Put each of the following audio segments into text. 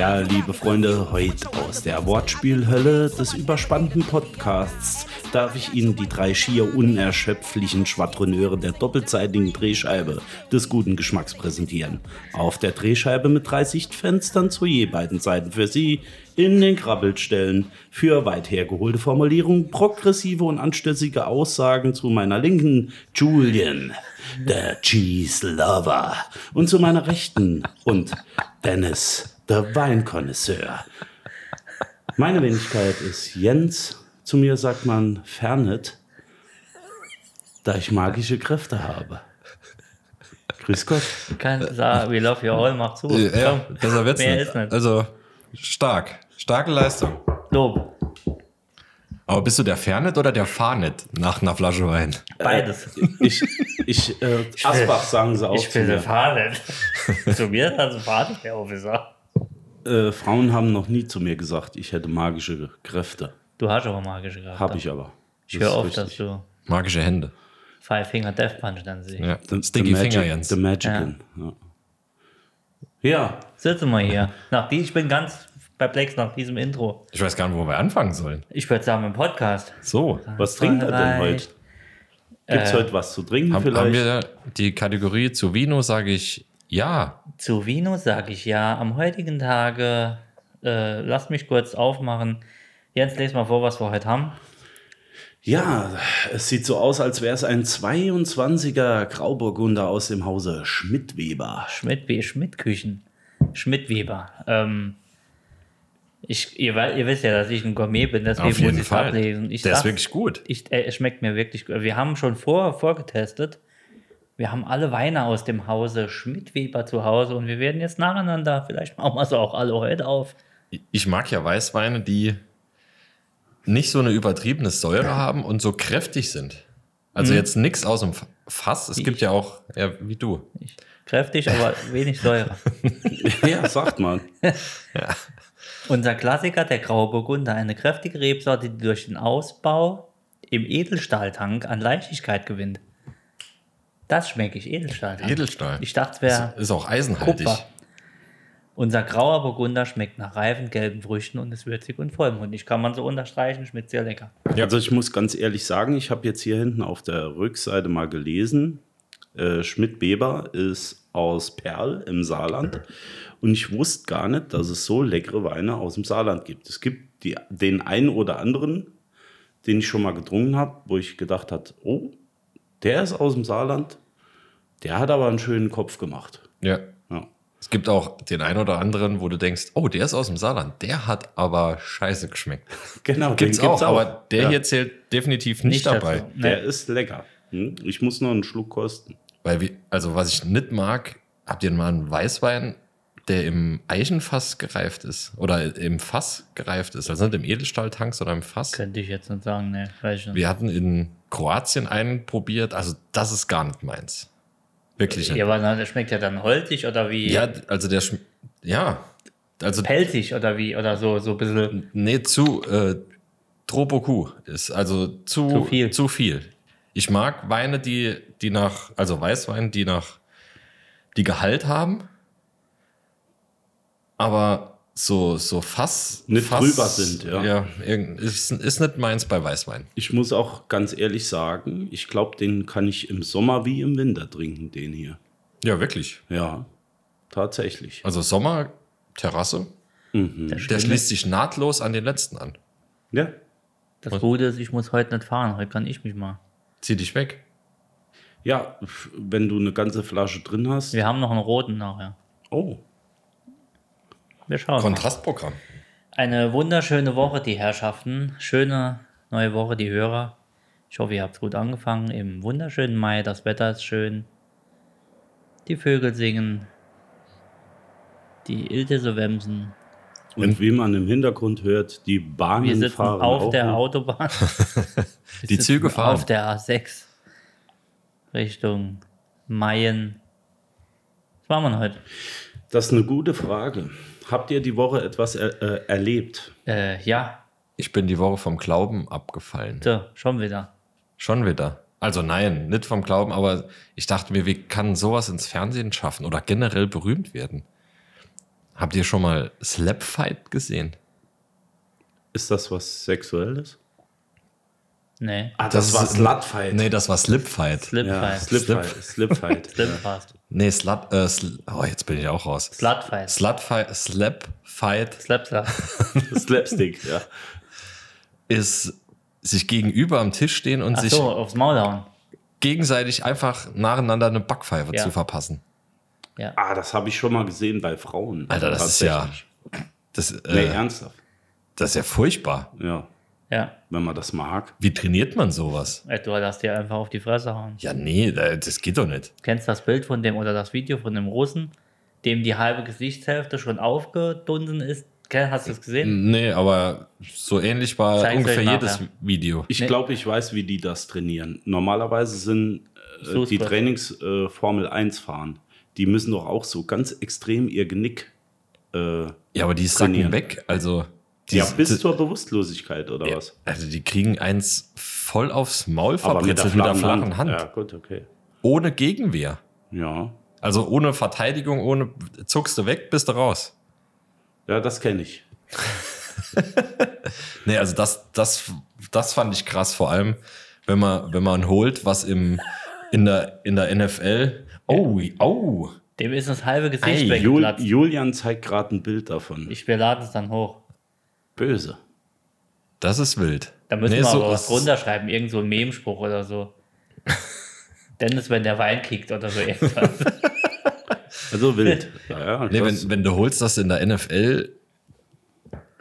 Ja, liebe Freunde, heute aus der Wortspielhölle des überspannten Podcasts darf ich Ihnen die drei schier unerschöpflichen Schwadroneure der doppelseitigen Drehscheibe des guten Geschmacks präsentieren. Auf der Drehscheibe mit drei Sichtfenstern zu je beiden Seiten für Sie in den Krabbelstellen für weit hergeholte Formulierungen, progressive und anstößige Aussagen zu meiner Linken Julian, der Cheese Lover und zu meiner Rechten und Dennis, der Weinkonnoisseur. Meine Wenigkeit ist Jens. Zu mir sagt man Fernet, da ich magische Kräfte habe. Grüß Gott. Kann sagen, we love you all, mach zu. Ja, Komm, besser wird's mehr nicht. ist nicht. Also stark. Starke Leistung. Lob, Aber bist du der Fernet oder der Fahrnet nach einer Flasche Wein? beides. Ich, ich, äh, Asbach sagen sie auch ich bin der. Vater. zu mir hat der Vater der Officer. Äh, Frauen haben noch nie zu mir gesagt, ich hätte magische Kräfte. Du hast aber magische Kräfte. Habe ich aber. Ich höre oft, dass du Magische Hände. Five Finger Death Punch dann siehst. Ja. The- Sticky the Magic, Finger, Jens. The Magician. Ja. ja, Sitzen wir hier. Nach die, ich bin ganz perplex nach diesem Intro. Ich weiß gar nicht, wo wir anfangen sollen. Ich würde sagen, im Podcast. So. was trinkt er denn heute? Gibt es heute was zu trinken Haben, vielleicht? haben wir die Kategorie zu Vino, sage ich ja. Zu Vino sage ich ja. Am heutigen Tage, äh, lasst mich kurz aufmachen. Jens, les mal vor, was wir heute haben. Ja, es sieht so aus, als wäre es ein 22er Grauburgunder aus dem Hause Schmidtweber. Schmidt, Schmidt-Küchen. Schmidt-Weber. Ähm, ich, ihr, ihr wisst ja, dass ich ein Gourmet bin, deswegen Auf jeden muss ich Fall. ablesen. Ich Der ist sag- wirklich gut. Ich, äh, es schmeckt mir wirklich gut. Wir haben schon vor, vorgetestet. Wir haben alle Weine aus dem Hause Schmidt-Weber zu Hause und wir werden jetzt nacheinander, vielleicht machen wir es auch alle heute auf. Ich mag ja Weißweine, die nicht so eine übertriebene Säure haben und so kräftig sind. Also jetzt nichts aus dem Fass. Es gibt ja auch, ja, wie du. Ich, kräftig, aber wenig Säure. ja, sagt man. Unser Klassiker, der Graue Burgunder, eine kräftige Rebsorte, die durch den Ausbau im Edelstahltank an Leichtigkeit gewinnt. Das schmecke ich, Edelstahltank. Edelstahl. Ich dachte, es wäre Ist auch eisenhaltig. Kupfer. Unser grauer Burgunder schmeckt nach reifen gelben Früchten und ist würzig und vollmundig. Kann man so unterstreichen, schmeckt sehr lecker. Ja. Also ich muss ganz ehrlich sagen, ich habe jetzt hier hinten auf der Rückseite mal gelesen, äh, Schmidt-Weber ist aus Perl im Saarland und ich wusste gar nicht, dass es so leckere Weine aus dem Saarland gibt. Es gibt die, den einen oder anderen, den ich schon mal getrunken habe, wo ich gedacht habe, oh, der ist aus dem Saarland, der hat aber einen schönen Kopf gemacht. Ja. Ja. Es gibt auch den einen oder anderen, wo du denkst, oh, der ist aus dem Saarland. Der hat aber scheiße geschmeckt. Genau, Gibt's den auch, aber der Ja. hier zählt definitiv nicht, Nicht dabei. dazu. Der Nee. ist lecker. Hm? Ich muss noch einen Schluck kosten. Weil, wir, also was ich nicht mag, habt ihr mal einen Weißwein, der im Eichenfass gereift ist? Oder im Fass gereift ist? Also nicht im Edelstahltank, sondern im Fass. Könnte ich jetzt nicht sagen, ne. Weiß ich nicht. Wir hatten in Kroatien einen probiert. Also das ist gar nicht meins. Wirklich nicht. Ja, aber der schmeckt ja dann holzig oder wie Ja, also der schm- ja, also pelzig oder wie oder so, so ein bisschen. nee, zu äh, Tropoku ist also zu, Zu viel. Zu viel. Ich mag Weine, die, die nach, also Weißwein, die nach, die Gehalt haben, aber so, so Fass. Nicht Fass, drüber sind, ja. Ja, ist, ist nicht meins bei Weißwein. Ich muss auch ganz ehrlich sagen, ich glaube, den kann ich im Sommer wie im Winter trinken, den hier. Ja, wirklich. Ja, tatsächlich. Also Sommer, Terrasse, der Schöne- schließt sich nahtlos an den letzten an. Ja. Das Gute ist, ich muss heute nicht fahren. Heute kann ich mich mal. Zieh dich weg. Ja, wenn du eine ganze Flasche drin hast. Wir haben noch einen roten nachher. Oh, Wir schauen. mal. Kontrastprogramm. Eine wunderschöne Woche, die Herrschaften. Schöne neue Woche, die Hörer. Ich hoffe, ihr habt gut angefangen. Im wunderschönen Mai. Das Wetter ist schön. Die Vögel singen. Die Ilte so wemsen. Und wie man im Hintergrund hört, die Bahnen Wir sitzen fahren auf auch der noch. Autobahn. Die Züge fahren. Auf der A6 Richtung Mayen. Was machen wir heute? Das ist eine gute Frage. Habt ihr die Woche etwas er, äh, erlebt? Äh, ja, Ich bin die Woche vom Glauben abgefallen. so, schon wieder. Schon wieder. Also nein, nicht vom Glauben, aber ich dachte mir, wie kann sowas ins Fernsehen schaffen oder generell berühmt werden? Habt ihr schon mal Slapfight gesehen? Ist das was Sexuelles? Nee, Ah, das, war ist- Slutfight. Nee, das war Slipfight. ja, Slipfight. Slipfight. Slipfight. ja. Nee, Slut, äh, sl oh, jetzt bin ich auch raus. Slutfight. Slutfight, Slapfight Slapslap. Slapstick, ja. ist sich gegenüber am Tisch stehen und Ach sich so, aufs Maul hauen. gegenseitig einfach nacheinander eine Backpfeife Ja. zu verpassen. Ja. Ah, das habe ich schon mal gesehen bei Frauen. Alter, das ist ja, das, Nee, äh, ernsthaft. das ist ja furchtbar. Ja, Ja. Wenn man das mag. Wie trainiert man sowas? Ey, Du lässt dir einfach auf die Fresse hauen. Ja, nee, da- das geht doch nicht. Kennst das Bild von dem oder das Video von dem Russen, dem die halbe Gesichtshälfte schon aufgedunsen ist? Hast du es gesehen? Nee, aber so ähnlich war Zeig's ungefähr jedes nachher. Video. Ich Nee. glaube, ich weiß, wie die das trainieren. Normalerweise sind äh, die. Trainings äh, Formel 1 fahren. Die müssen doch auch so ganz extrem ihr Genick. Äh, Ja, aber die sacken Trainieren. weg. Also, die, ja, bis zur Bewusstlosigkeit oder was? also die kriegen eins voll aufs Maul Aber mit der verbritzelt mit der flachen flachen Hand. Ja, gut, okay. Ohne Gegenwehr. Ja, Also ohne Verteidigung, ohne zuckst du weg, bist du raus. ja das kenne ich. Nee, also das, das, das fand ich krass, vor allem, wenn man, wenn man holt, was im, in, der, in der NFL. Oh, oh. Dem ist das halbe Gesicht Ey, Jul. Julian zeigt gerade ein Bild davon. Ich wir laden es dann hoch. Böse. Das ist wild. Da müssen Nee, wir so aber was ist- drunter schreiben, irgend so ein Memspruch oder so. Dennis, wenn der Wein kickt oder so irgendwas. Also wild. Ja, Nee, das- wenn, wenn du holst, dass in der NFL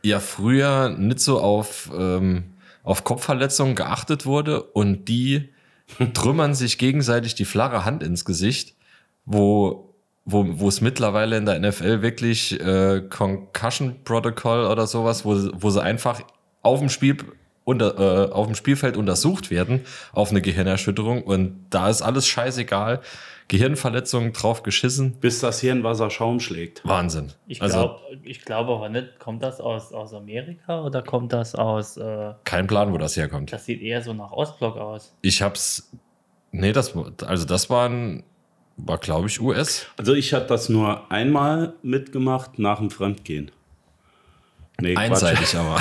ja früher nicht so auf, ähm, auf Kopfverletzungen geachtet wurde und die trümmern sich gegenseitig die flache Hand ins Gesicht, wo, wo, wo es mittlerweile in der NFL wirklich äh, Concussion Protocol oder sowas, wo, sie- wo sie einfach auf dem Spiel unter, äh, auf dem Spielfeld untersucht werden auf eine Gehirnerschütterung und da ist alles scheißegal. Gehirnverletzungen drauf geschissen. bis das Hirnwasser Schaum schlägt. Wahnsinn. Ich also glaube ich glaub aber nicht, kommt das aus, aus Amerika oder kommt das aus. Äh, kein Plan, wo das herkommt. das sieht eher so nach Ostblock aus. Ich hab's. Nee, das also das war ein, war glaube ich US. Also ich hatte das nur einmal mitgemacht nach dem Fremdgehen. Nee, Quatsch. Einseitig aber.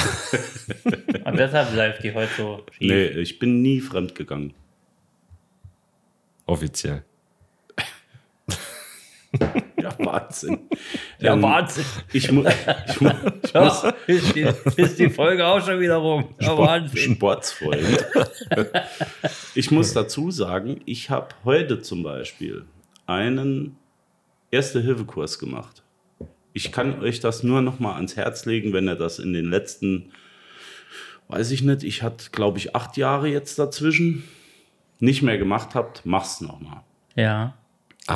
Und deshalb läuft die heute so schief. Nee, ich bin nie fremdgegangen. Offiziell. Ja, Wahnsinn. Ja, Ähm, Wahnsinn. Ich, mu ich, mu ich muss Ja, ist, die, ist die Folge auch schon wieder rum. Ja, Wahnsinn. Sportsfreund. ich muss dazu sagen, ich habe heute zum Beispiel einen Erste-Hilfe-Kurs gemacht. Ich kann euch das nur noch mal ans Herz legen, wenn ihr das in den letzten, weiß ich nicht, ich hatte, glaube ich, acht Jahre jetzt dazwischen, nicht mehr gemacht habt, mach's noch mal. Ja.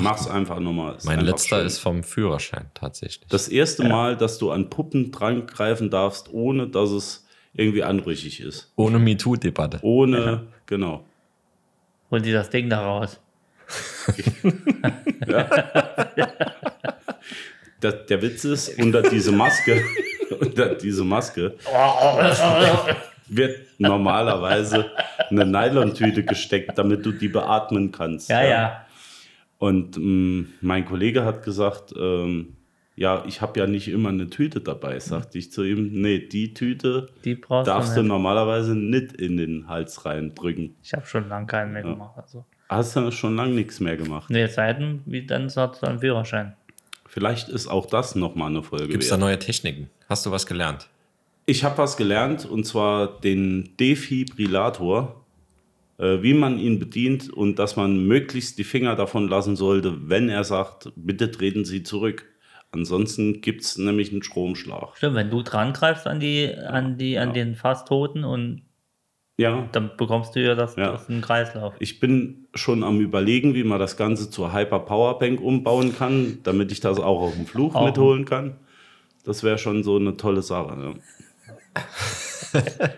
Mach's einfach nochmal. Mein letzter ist vom Führerschein tatsächlich. Das erste Mal, dass du an Puppen drangreifen darfst, ohne dass es irgendwie anrüchig ist. Ohne MeToo-Debatte. Ohne, genau. Holen Sie das Ding da raus. Der, der Witz ist, unter diese Maske, unter diese Maske wird normalerweise eine Nylontüte gesteckt, damit du die beatmen kannst. Ja, ja. Und ähm, mein Kollege hat gesagt, ähm, ja, ich habe ja nicht immer eine Tüte dabei, sagte ich zu ihm. Nee, die Tüte Die darfst du nicht. normalerweise nicht in den Hals reindrücken. Ich habe schon lange keinen mehr gemacht. Also. Hast du schon lange nichts mehr gemacht. Nee, Seiten, wie dann hat so einen Führerschein. Vielleicht ist auch das nochmal eine Folge Gibt es da neue Techniken? Hast du was gelernt? Ich habe was gelernt und zwar den Defibrillator, äh, wie man ihn bedient und dass man möglichst die Finger davon lassen sollte, wenn er sagt, bitte treten Sie zurück. Ansonsten gibt es nämlich einen Stromschlag. Stimmt, wenn du dran greifst an die, an die, an den fast Toten und Ja, dann bekommst du ja das, Ja. das ist ein Kreislauf. ich bin schon am überlegen, wie man das Ganze zur Hyper Powerbank umbauen kann, damit ich das auch auf dem Flug Auch. mitholen kann. Das wäre schon so eine tolle Sache. Ne?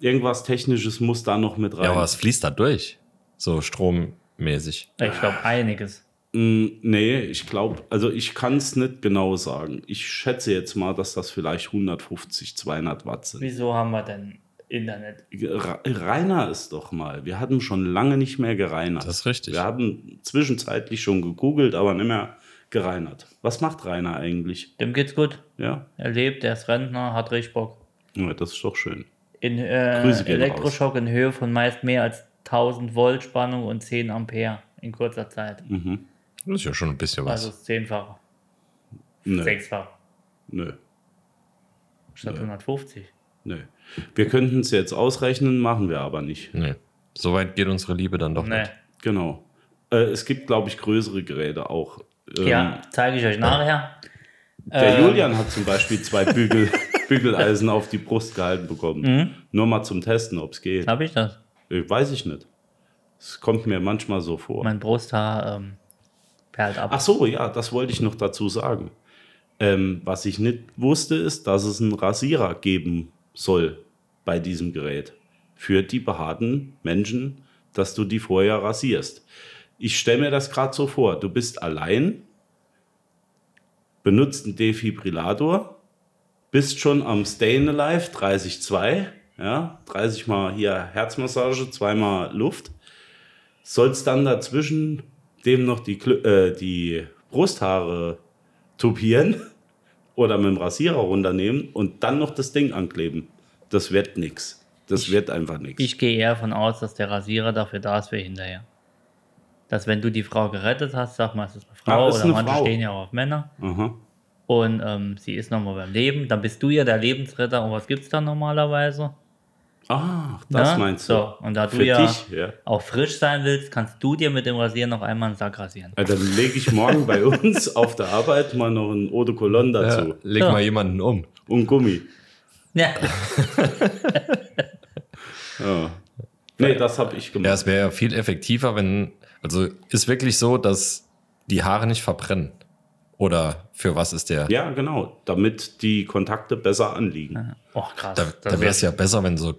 Irgendwas Technisches muss da noch mit rein. Ja, aber es fließt da durch. So strommäßig. Ich glaube, einiges. Mm, Nee, ich glaube, also ich kann es nicht genau sagen. Ich schätze jetzt mal, dass das vielleicht 150, 200 Watt sind. Wieso haben wir denn Internet? Re- Reiner ist doch mal. Wir hatten schon lange nicht mehr gereinert. Das ist richtig. Wir haben zwischenzeitlich schon gegoogelt, aber nicht mehr gereinert. Was macht Rainer eigentlich? Dem geht's gut. Ja, Er lebt, er ist Rentner, hat richtig Bock. ja das ist doch schön. In äh, Grüße gehen Elektroschock in Höhe von meist mehr als 1000 Volt Spannung und 10 Ampere in kurzer Zeit. Das ist ja schon ein bisschen was. Also Zehnfache, Nö, Sechsfache nö, statt 150. nö. Wir könnten es jetzt ausrechnen, machen wir aber nicht. nee. So weit geht unsere Liebe dann doch Nee. nicht. Genau. Äh, es gibt, glaube ich, größere Geräte auch. Ähm, Ja, zeige ich euch nachher. Der Ähm, Julian hat zum Beispiel zwei Bügel, Bügeleisen auf die Brust gehalten bekommen. Mhm. Nur mal zum Testen, ob es geht. Habe ich das? Äh, Weiß ich nicht. Es kommt mir manchmal so vor. Mein Brusthaar ähm, perlt ab. Ach so, ja, das wollte ich noch dazu sagen. Ähm, was ich nicht wusste, ist, dass es einen Rasierer geben soll bei diesem Gerät. Für die behaarten Menschen, dass du die vorher rasierst. Ich stelle mir das gerade so vor. Du bist allein, benutzt einen Defibrillator, bist schon am Stayin' Alive 30,2, ja, 30 mal hier Herzmassage, zweimal Luft, sollst dann dazwischen dem noch die, äh, die Brusthaare tupieren oder mit dem Rasierer runternehmen und dann noch das Ding ankleben. Das wird nix. Das wird einfach nix. Ich gehe eher von aus, dass der Rasierer dafür da ist für hinterher. Dass wenn du die Frau gerettet hast, sag mal, es ist eine Frau ist oder manche Frau. stehen ja auch auf Männer Aha. und ähm, sie ist nochmal beim Leben, dann bist du ja der Lebensretter und was gibt's dann normalerweise? Ah, das Ne? meinst du. So, und da du Für ja, dich, ja. auch frisch sein willst, kannst du dir mit dem Rasier noch einmal einen Sack rasieren. Ja, dann lege ich morgen bei uns auf der Arbeit mal noch ein Eau de Cologne Ja, dazu. leg Ja. mal jemanden um. Und Gummi. Ja, Ja. Nee, das habe ich Ja, gemacht. es wäre ja viel effektiver, wenn. Also ist wirklich so, dass die Haare nicht verbrennen. Oder für was ist der? Ja, genau. Damit die Kontakte besser anliegen. oh krass. Da, da wäre es ja besser, wenn so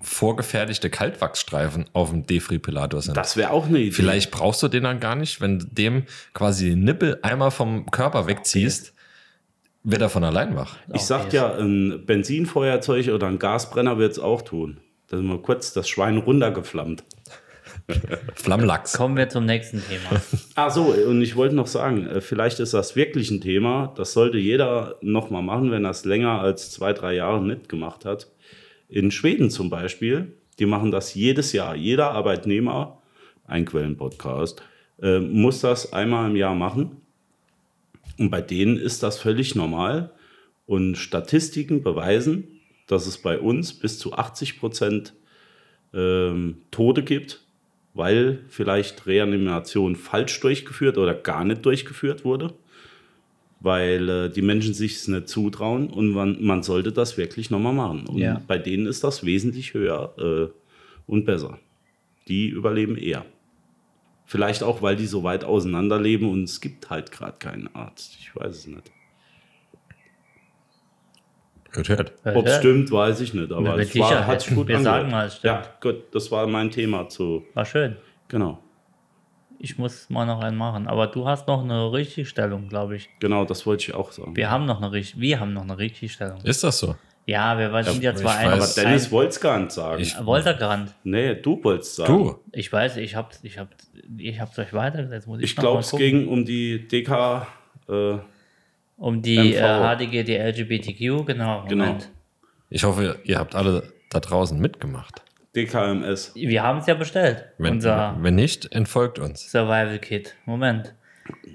vorgefertigte Kaltwachsstreifen auf dem Defibrillator sind. Das wäre auch eine Idee. Vielleicht brauchst du den dann gar nicht, wenn du dem quasi den Nippel einmal vom Körper wegziehst, wird er von allein wach. Ich sag ja, ein Benzinfeuerzeug oder ein Gasbrenner wird es auch tun. Da sind wir kurz das Schwein runtergeflammt. Flammlachs. Kommen wir zum nächsten Thema. Ach so, und ich wollte noch sagen, äh, vielleicht ist das wirklich ein Thema. Das sollte jeder noch mal machen, wenn er es länger als zwei, drei Jahre nicht gemacht hat. In Schweden zum Beispiel, die machen das jedes Jahr. Jeder Arbeitnehmer, ein Quellenpodcast, äh, muss das einmal im Jahr machen. Und bei denen ist das völlig normal. Und Statistiken beweisen, dass es bei uns bis zu 80 Prozent ähm, Tode gibt, weil vielleicht Reanimation falsch durchgeführt oder gar nicht durchgeführt wurde, weil äh, die Menschen sich es nicht zutrauen und man, man sollte das wirklich nochmal machen. Und Ja. bei denen ist das wesentlich höher äh, und besser. Die überleben eher. Vielleicht auch, weil die so weit auseinander leben und es gibt halt gerade keinen Arzt. Ich weiß es nicht. Hört, hört. Ob es stimmt, weiß ich nicht. Aber es war, hat sich gut Wir angehört. sagen mal, es stimmt. Ja, gut, das war mein Thema zu. War schön. Genau. Ich muss mal noch einen machen. Aber du hast noch eine Richtigstellung, glaube ich. Genau, das wollte ich auch sagen. Wir haben noch eine, Richt- wir haben noch eine Richtigstellung. Ist das so? Ja, wir sind ja zwar ein. Aber Dennis wollte es gar nicht sagen. Ich- Voltergrand. nee, du wolltest sagen. Du? Ich weiß, ich hab's, ich hab, ich hab's euch weitergesetzt. Muss ich Ich glaube, es ging um die DK. Äh, um die MV. äh, HDGD LGBTQ, genau. Genau. Moment. Ich hoffe, ihr habt alle da draußen mitgemacht. DKMS. Wir haben es ja bestellt. Wenn, unser wenn nicht, entfolgt uns. Survival Kit. Moment.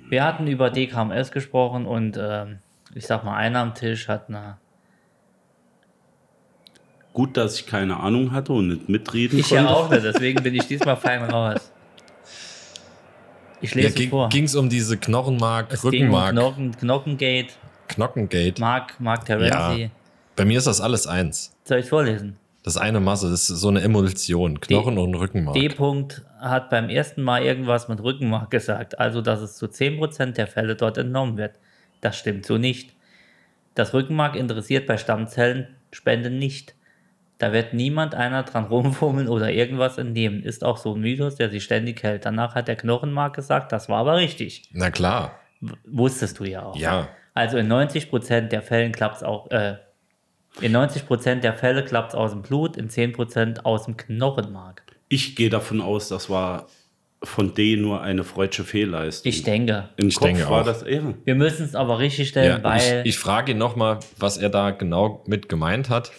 Wir hatten über DKMS gesprochen und ähm, ich sag mal, einer am Tisch hat eine. Gut, dass ich keine Ahnung hatte und nicht mitreden Ich konnte. ja auch nicht, deswegen bin ich diesmal fein raus. Ich Ja, lese vor. ging es um diese Knochenmark, Es ging um Rückenmark, Knochen, Knockengate, Knockengate. Mark, Mark Terenzi. Ja. Bei mir ist das alles eins. Soll ich vorlesen? Das eine Masse, das ist so eine Emulsion. Knochen und Rückenmark. D. -Punkt hat beim ersten Mal irgendwas mit Rückenmark gesagt, also dass es zu 10% der Fälle dort entnommen wird. Das stimmt so nicht. Das Rückenmark interessiert bei Stammzellenspenden nicht. Da wird niemand einer dran rumfummeln oder irgendwas entnehmen. Ist auch so ein Mythos, der sich ständig hält. Danach hat der Knochenmark gesagt, das war aber richtig. Na klar. W wusstest du ja auch. Ja. Also in 90% der Fällen klappt es auch, äh, in 90% der Fälle klappt es aus dem Blut, in 10% aus dem Knochenmark. Ich gehe davon aus, das war von D nur eine freudsche Fehlleistung. Ich denke. Im Ich Kopf denke war auch. das eher. Wir müssen es aber richtig stellen, ja weil ich, ich frage ihn nochmal, was er da genau mit gemeint hat.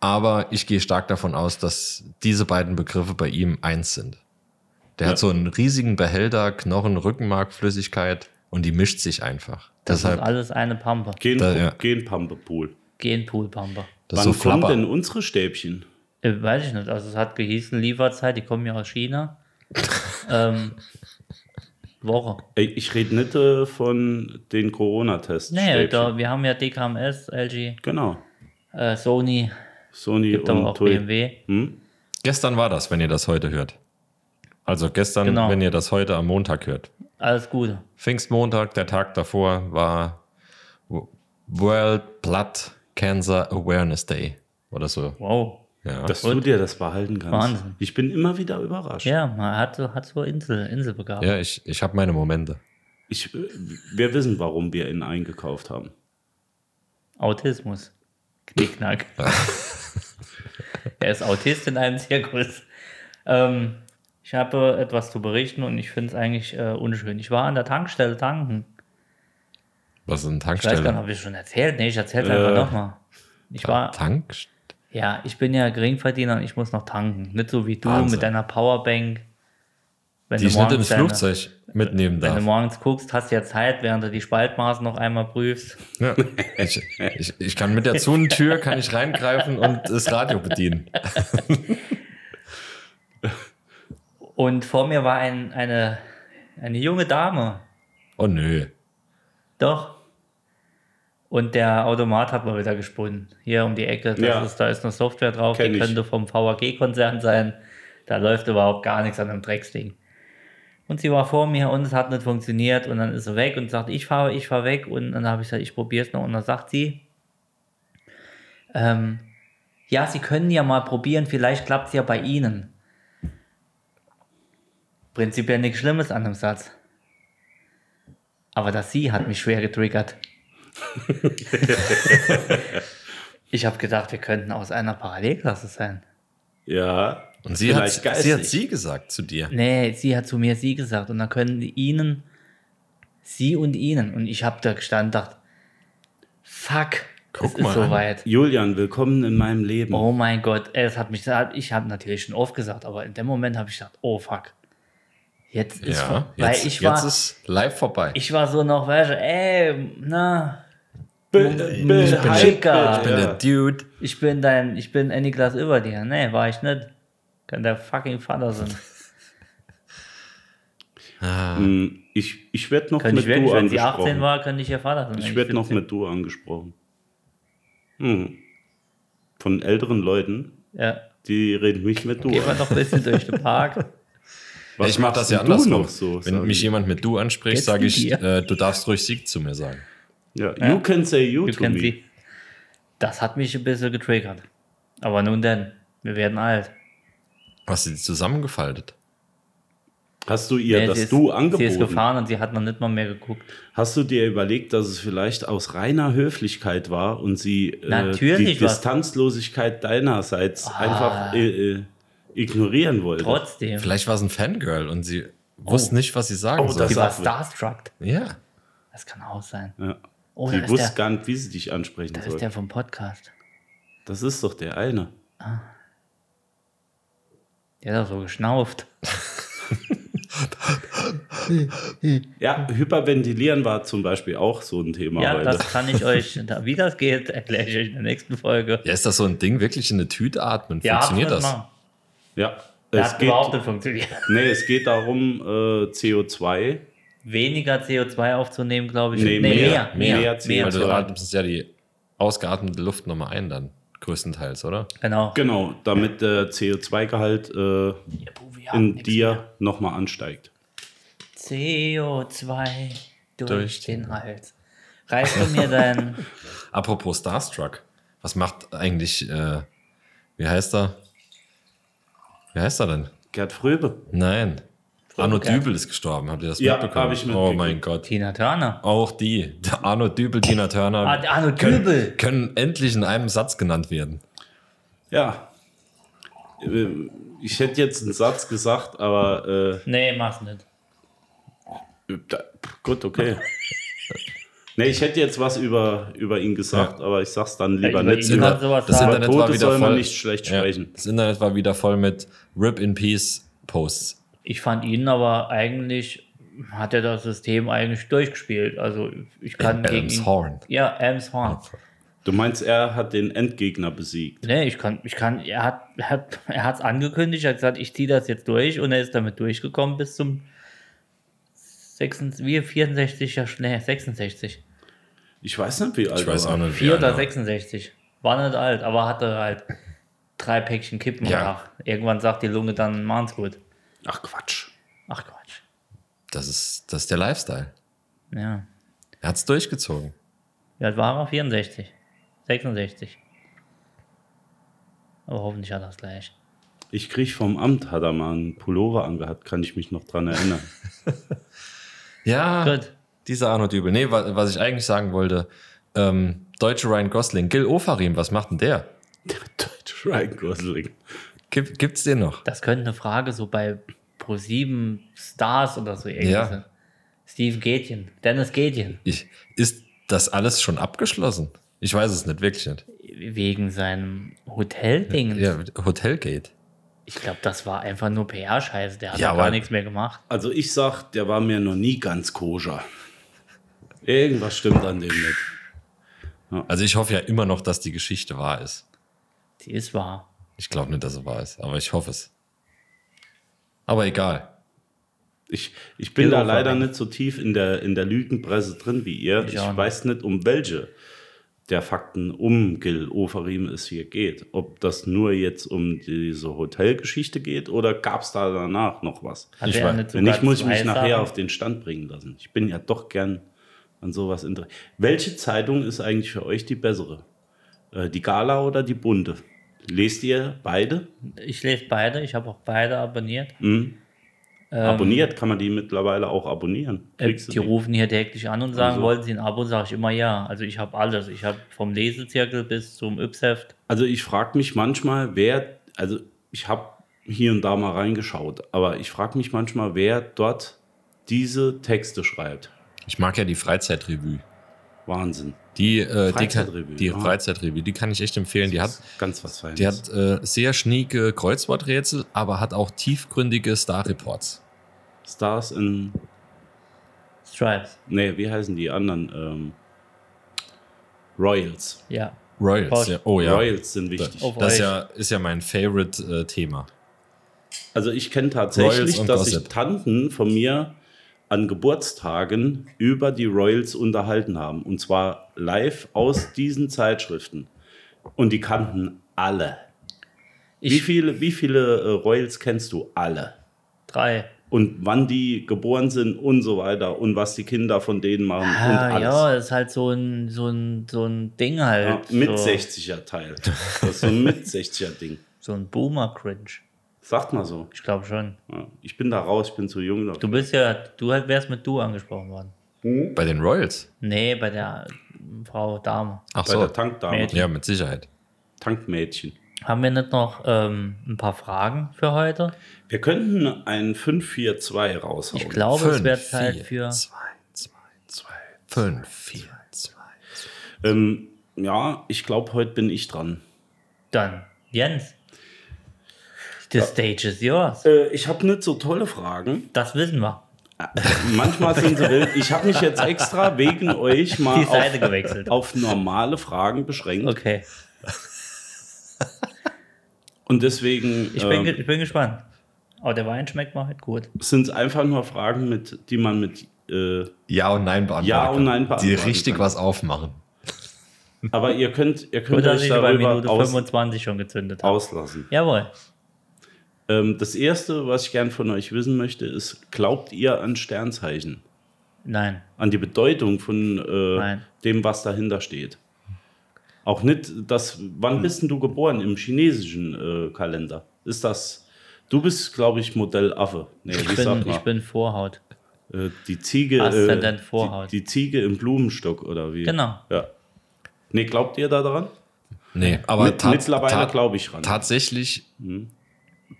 Aber ich gehe stark davon aus, dass diese beiden Begriffe bei ihm eins sind. Der Ja. hat so einen riesigen Behälter, Knochen, Rückenmark, Flüssigkeit und die mischt sich einfach. das Deshalb, ist alles eine Pampe. Gen Da, ja. Genpampepool. Genpool-Pampe. das Wann so kommen denn unsere Stäbchen? Äh, weiß ich nicht. Also es hat gehießen Lieferzeit, die kommen ja aus China. ähm, Woche. Ey, ich rede nicht äh, von den Corona-Tests. Nee, da, wir haben ja DKMS, LG, Genau. äh, Sony, Sony gibt und auch. BMW. Hm? Gestern war das, wenn ihr das heute hört. Also gestern, Genau. wenn ihr das heute am Montag hört. Alles Gute. Pfingstmontag, der Tag davor, war World Blood Cancer Awareness Day oder so. Wow. Ja. Dass du dir das behalten kannst. Wahnsinn. Ich bin immer wieder überrascht. Ja, man hat so, hat so Insel, Inselbegabung. Ja, ich, ich habe meine Momente. Ich, wir wissen, warum wir ihn eingekauft haben. Autismus. Knickknack. er ist Autist in einem Zirkus. Ähm, ich habe etwas zu berichten und ich finde es eigentlich äh, unschön. Ich war an der Tankstelle tanken. Was ist eine Ich weiß gar nicht, Tankstelle? habe ich schon erzählt? Nee, ich erzähle es Äh. einfach nochmal. Ich war, Tank? ja, ich bin ja Geringverdiener und ich muss noch tanken. Nicht so wie du Wahnsinn. mit deiner Powerbank. Wenn Die ich nicht ins Flugzeug mitnehmen Wenn du darf. morgens guckst, hast du ja Zeit, während du die Spaltmaße noch einmal prüfst. Ja. Ich, ich, ich kann mit der Zonentür kann ich reingreifen und das Radio bedienen. Und vor mir war ein, eine, eine junge Dame. Oh nö. Doch. Und der Automat hat mal wieder gesponnen. Hier um die Ecke. Das Ja. ist, da ist eine Software drauf, Kenn die ich. könnte vom VAG-Konzern sein. Da läuft überhaupt gar nichts an dem Drecksding. Und sie war vor mir und es hat nicht funktioniert. Und dann ist sie weg und sagt, ich fahre, ich fahre weg. Und dann habe ich gesagt, ich probiere es noch. Und dann sagt sie, ähm, ja, Sie können ja mal probieren, vielleicht klappt es ja bei Ihnen. Prinzipiell nichts Schlimmes an dem Satz. Aber das Sie hat mich schwer getriggert. ich habe gedacht, wir könnten aus einer Parallelklasse sein. Ja. Und sie hat, sie hat sie gesagt zu dir. Nee, sie hat zu mir sie gesagt. Und dann können die ihnen, sie und ihnen. Und ich habe da gestanden und dachte, fuck, Guck es mal ist soweit. Julian, willkommen in meinem Leben. Oh mein Gott, es hat mich, ich habe natürlich schon oft gesagt, aber in dem Moment habe ich gedacht, oh fuck. Jetzt ist, Ja, vor- weil jetzt, ich war, jetzt ist live vorbei. ich war so noch, weißt du, ey, na, Be- ich be- bin Schicker. ich bin ja. der Dude. ich bin dein, ich bin eine Klasse über dir. Nee, war ich nicht. Kann der fucking Vater sein. Hm, Ich, ich werde noch Könnte mit ich wirklich, du wenn sie angesprochen. 18 war, könnte ich ihr Vater sein. ich werde noch 15. mit du angesprochen. Hm. Von älteren Leuten, Ja, die reden mich mit du gehen wir noch ein bisschen durch den Park. Was ich mache machst das ja andersrum. noch so? Wenn mich ich? jemand mit du anspricht, sage ich, äh, du darfst ruhig Sieg zu mir sagen. Ja, you can say you, Wir to me. sie. Das hat mich ein bisschen getriggert. Aber nun denn, wir werden alt. Hast du die zusammengefaltet? Hast du ihr Nee, das ist, du Sie ist angeboten? gefahren und sie hat noch nicht mal mehr geguckt. Hast du dir überlegt, dass es vielleicht aus reiner Höflichkeit war und sie äh, Natürlich die Distanzlosigkeit deinerseits einfach äh, äh, ignorieren wollte? Trotzdem. Vielleicht war es ein Fangirl und sie wusste nicht, was sie sagen Oh, soll. sie das- war starstruck. Ja. Das kann auch sein. Ja. Oh, die wusste der, gar nicht, wie sie dich ansprechen da soll. ist der vom Podcast. Das ist doch der eine. Der hat doch so geschnauft. Ja, Hyperventilieren war zum Beispiel auch so ein Thema Ja, heute. das kann ich euch, da- wie das geht, erkläre ich euch in der nächsten Folge. Ja, ist das so ein Ding, wirklich in eine Tüte atmen? Ja, Funktioniert hab's das? mal. ja, Das es hat geht, überhaupt nicht funktioniert. nee, es geht darum, äh, CO2. Weniger CO2 aufzunehmen, glaube ich. Nee, Nee, mehr. mehr, mehr, Mehr mehr. Weil du CO2. atmest ja die ausgeatmete Luft nochmal ein dann, größtenteils, oder? Genau. Genau, damit der CO2-Gehalt äh, Ja, in dir nochmal ansteigt. CO2 durch, Durch den den- Hals. Reichst du mir dein. Apropos Starstruck, was macht eigentlich, äh, wie heißt er? Wie heißt er denn? Gerd Fröbe. Nein. Arno Gerd. Dübel ist gestorben. Habt ihr das Ja, mitbekommen? hab ich Oh mitgekriegt. mein Gott. Tina Turner? Auch die. Der Arno Dübel, Tina Turner. Ah, Arno können, Dübel. Können endlich in einem Satz genannt werden. Ja. Ähm, Ich hätte jetzt einen Satz gesagt, aber Nee, mach's nicht. äh, gut, okay. Nee, ich hätte jetzt was über, über ihn gesagt, aber ich sag's dann lieber nicht. Über, Das sagen. Internet Tote war wieder soll man voll. nicht schlecht Ja, sprechen. das Internet war wieder voll mit Rip in Peace Posts. Ich fand ihn aber eigentlich, hat er das System eigentlich durchgespielt. Also ich kann gegen ihn. Elmshorn. Ja, Elmshorn. Du meinst, er hat den Endgegner besiegt. Nee, ich kann, ich kann, er hat, er hat, er hat's angekündigt, er hat gesagt, ich ziehe das jetzt durch und er ist damit durchgekommen bis zum 66, wie 64, ja, nee, 66. Ich weiß nicht, wie alt Ich weiß er auch war. nicht. 4 wie oder einer. 66. War nicht alt, aber hatte halt drei Päckchen Kippen Ja. Irgendwann sagt die Lunge dann, machen's gut. Ach Quatsch. Ach Quatsch. Das ist, das ist der Lifestyle. Ja. Er hat es durchgezogen. Wie alt war er? 64. 66. Aber hoffentlich hat er das gleich. Ich krieg vom Amt, hat er mal einen Pullover angehabt, kann ich mich noch dran erinnern. Ja, Gut. dieser Arno Dübel. Nee, wa- was ich eigentlich sagen wollte, ähm, deutsche Ryan Gosling, Gil Ofarim, was macht denn der? Der deutsche Ryan Gosling. Gibt, gibt's den noch? Das könnte eine Frage so bei Pro7 Stars oder so irgendwie Ja. sein. Steve Gätjen. Dennis Gätjen. Ich, ist das alles schon abgeschlossen? Ich weiß es nicht, wirklich nicht. Wegen seinem Hotelding. Ja, Hotelgate. Ich glaube, das war einfach nur PR-Scheiße. Der hat Ja, ja, gar nichts mehr gemacht. Also ich sag, der war mir noch nie ganz koscher. Irgendwas stimmt an dem nicht. Also ich hoffe ja immer noch, dass die Geschichte wahr ist. Die ist wahr. Ich glaube nicht, dass sie wahr ist, aber ich hoffe es. Aber egal. Ich, ich bin Gil da leider nicht so tief in der, in der Lügenpresse drin wie ihr. Ich Ich, nicht. weiß nicht, um welche der Fakten um Gil Ofarim es hier geht. Ob das nur jetzt um diese Hotelgeschichte geht oder gab es da danach noch was? Hat Ich er weiß- nicht Wenn nicht, muss ich mich nachher auf den Stand bringen lassen. Ich bin ja doch gern an sowas interessiert. Welche Zeitung ist eigentlich für euch die bessere? Äh, Die Gala oder die Bunte? Lest ihr beide? Ich lese beide. Ich habe auch beide abonniert. Hm? Abonniert kann man die mittlerweile auch abonnieren. Äh, Die rufen hier täglich an und sagen, Also. wollen sie ein Abo? Sage ich immer ja. Also ich habe alles. Ich habe vom Lesezirkel bis zum Yps-Heft. Also ich frage mich manchmal, wer, also ich habe hier und da mal reingeschaut, aber ich frage mich manchmal, wer dort diese Texte schreibt. Ich mag ja die Freizeitrevue. Wahnsinn. Die, äh, die, kann, Freizeitrevue, die ah. Freizeitrevue, die kann ich echt empfehlen. Die hat, Ganz was Feines. die hat äh, sehr schnieke Kreuzworträtsel, aber hat auch tiefgründige Star-Reports. Stars in, Stripes. nee, wie heißen die anderen? Ähm, Royals. Ja. Royals, ja. Oh ja. Royals sind wichtig. Das ist ja, ist ja mein Favorite-Thema. Also ich kenne tatsächlich, dass sich Gossip. Tanten von mir an Geburtstagen über die Royals unterhalten haben. Und zwar live aus diesen Zeitschriften. Und die kannten alle. wie Ich, viele, wie viele äh, Royals kennst du? Alle. drei. Und wann die geboren sind und so weiter. Und was die Kinder von denen machen und Ah, alles. ja, das ist halt so ein, so ein, so ein Ding Ja, halt. mit so, 60er Teil. Das ist so ein mit 60er Ding. So ein Boomer-Cringe. Sagt mal so. Ich glaube schon. Ja, ich bin da raus, ich bin zu jung. dafür. Du bist ja, du wärst mit du angesprochen worden. Bei den Royals? Nee, bei der Frau Dame. Ach Bei so. der Tankdame. Mädchen. Ja, mit Sicherheit. Tankmädchen. Haben wir nicht noch ähm, ein paar Fragen für heute? Wir könnten ein 5-4-2 raushauen. Ich glaube, es Fünf, wäre Zeit für. Zwei, zwei, zwei. Fünf, vier, zwei. Ähm, ja, ich glaube, heute bin ich dran. Dann, Jens. The stage is yours. Äh, ich habe nicht so tolle Fragen. Das wissen wir. Manchmal sind sie wild. Ich habe mich jetzt extra wegen euch mal Die Seite auf, gewechselt. auf normale Fragen beschränkt. Okay. Und deswegen Ich bin, ähm, ich bin gespannt. Aber der Wein schmeckt mal halt gut. sind es einfach nur Fragen, mit, die man mit. Äh, Ja und Nein beantworten. Ja und. Nein Die beantworten richtig kann. was aufmachen. aber ihr könnt, ihr könnt euch ich bei darüber Minute aus, 25 schon gezündet habe. auslassen. Jawohl. Ähm, das erste, was ich gern von euch wissen möchte, ist: Glaubt ihr an Sternzeichen? Nein. An die Bedeutung von äh, dem, was dahinter steht. Auch nicht das, wann bist denn du geboren im chinesischen äh, Kalender? Ist das, du bist, glaube ich, Modell Affe. Nee, Ich bin, ich bin Vorhaut. Äh, die Ziege. Aszendent Äh, Vorhaut. die, die Ziege im Blumenstock oder wie? Genau. Ja. Nee, glaubt ihr da dran? Nee, aber Mit- mittlerweile glaube ich ran. Tatsächlich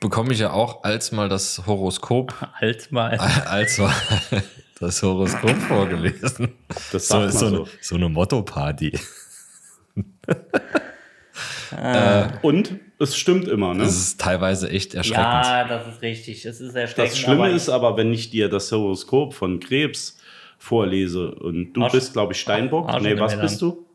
bekomme ich ja auch als mal das Horoskop, Als mal. als mal das Horoskop vorgelesen. Das So, so, man eine, so. so eine Motto-Party. Und es stimmt immer, ne? Das ist teilweise echt erschreckend. Ja, das ist richtig. Es ist erschreckend. Das Schlimme aber ist aber, wenn ich dir das Horoskop von Krebs vorlese und du Arsch- bist, glaube ich, Steinbock. Arsch nee, was bist du?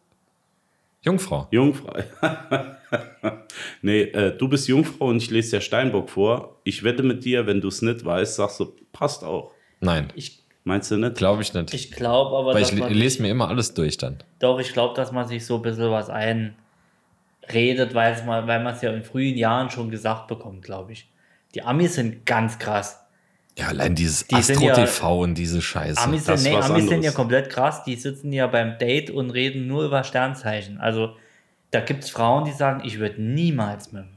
Jungfrau. Jungfrau. nee, äh, du bist Jungfrau und ich lese dir Steinbock vor. Ich wette mit dir, wenn du es nicht weißt, sagst du, passt auch. Nein, ich, Meinst du nicht? glaube ich nicht. ich glaube aber, Weil dass ich man, le- lese mir immer alles durch dann. doch, ich glaube, dass man sich so ein bisschen was einredet, weil es mal, weil man es ja in frühen Jahren schon gesagt bekommt, glaube ich. Die Amis sind ganz krass. Ja, allein dieses Die sind ja- Astro-TV und diese Scheiße. Amis, das sind, nee, was Amis sind ja komplett krass. Die sitzen ja beim Date und reden nur über Sternzeichen. Also da gibt es Frauen, die sagen, ich würde niemals mit dem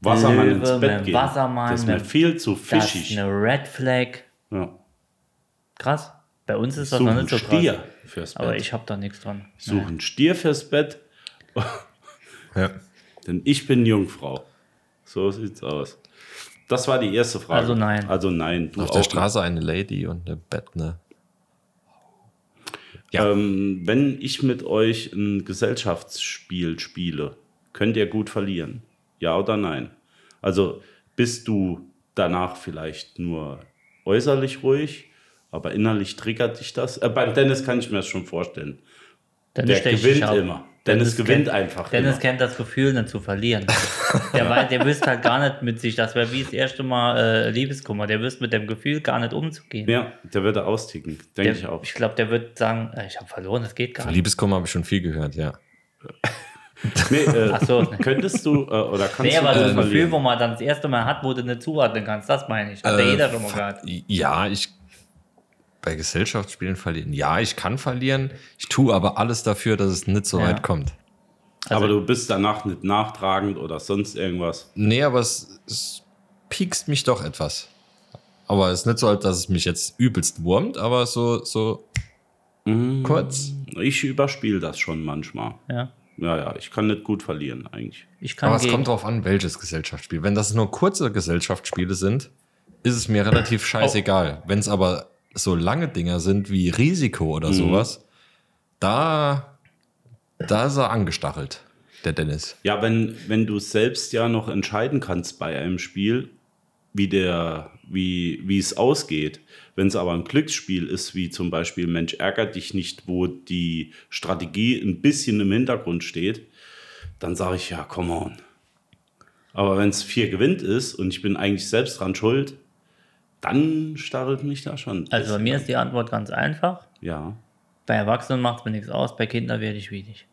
Wassermann Löwe, ins mit Bett dem gehen. Wassermann, das ist mir viel zu Das fischig. ist eine Red Flag. Ja. Krass. Bei uns ist das Such noch nicht so krass. Stier fürs Bett. Aber ich habe da nichts dran. Such einen Stier fürs Bett, Ja. denn ich bin Jungfrau. So sieht's aus. Das war die erste Frage. Also nein. Also nein. Du Auf der nicht. Straße eine Lady und eine Bett, ne? Ähm, wenn ich mit euch ein Gesellschaftsspiel spiele, könnt ihr gut verlieren. Ja oder nein? Also bist du danach vielleicht nur äußerlich ruhig, aber innerlich triggert dich das? Äh, beim Dennis kann ich mir das schon vorstellen. Dennis Der gewinnt immer. Dennis gewinnt kennt, einfach Dennis immer. kennt das Gefühl, nicht zu verlieren. der, weiß, der wüsste halt gar nicht mit sich, das wäre wie das erste Mal äh, Liebeskummer. Der wüsste mit dem Gefühl gar nicht umzugehen. Ja, der würde austicken, denke ich auch. Ich glaube, der wird sagen, äh, ich habe verloren, das geht gar Von nicht. Liebeskummer habe ich schon viel gehört, ja. Nee, äh, Ach so. Könntest du äh, oder kannst Nee, du aber so ein Gefühl, wo man dann das erste Mal hat, wo du nicht zuordnen kannst, das meine ich. Hat ja Äh, jeder schon mal gehabt. Ja, ich bei Gesellschaftsspielen verlieren. Ja, ich kann verlieren. Ich tue aber alles dafür, dass es nicht so Ja. weit kommt. aber du bist danach nicht nachtragend oder sonst irgendwas. Nee, aber es, es piekst mich doch etwas. Aber es ist nicht so, als dass es mich jetzt übelst wurmt, aber so, so kurz. Ich überspiele das schon manchmal. Ja. Ja, ja, ich kann nicht gut verlieren eigentlich. Ich kann Aber es kommt drauf an, welches Gesellschaftsspiel. Wenn das nur kurze Gesellschaftsspiele sind, ist es mir relativ scheißegal. Wenn es aber so lange Dinger sind wie Risiko oder sowas, da, da ist er angestachelt, der Dennis. Ja, wenn, wenn du selbst ja noch entscheiden kannst bei einem Spiel, wie, der, wie, wie es ausgeht. Wenn es aber ein Glücksspiel ist, wie zum Beispiel Mensch ärgert dich nicht, wo die Strategie ein bisschen im Hintergrund steht, dann sage ich ja, come on. Aber wenn es vier gewinnt ist und ich bin eigentlich selbst dran schuld, dann starrt mich da schon. Also bei mir ist die Antwort ganz einfach. Ja. Bei Erwachsenen macht es mir nichts aus, bei Kindern werde ich widig.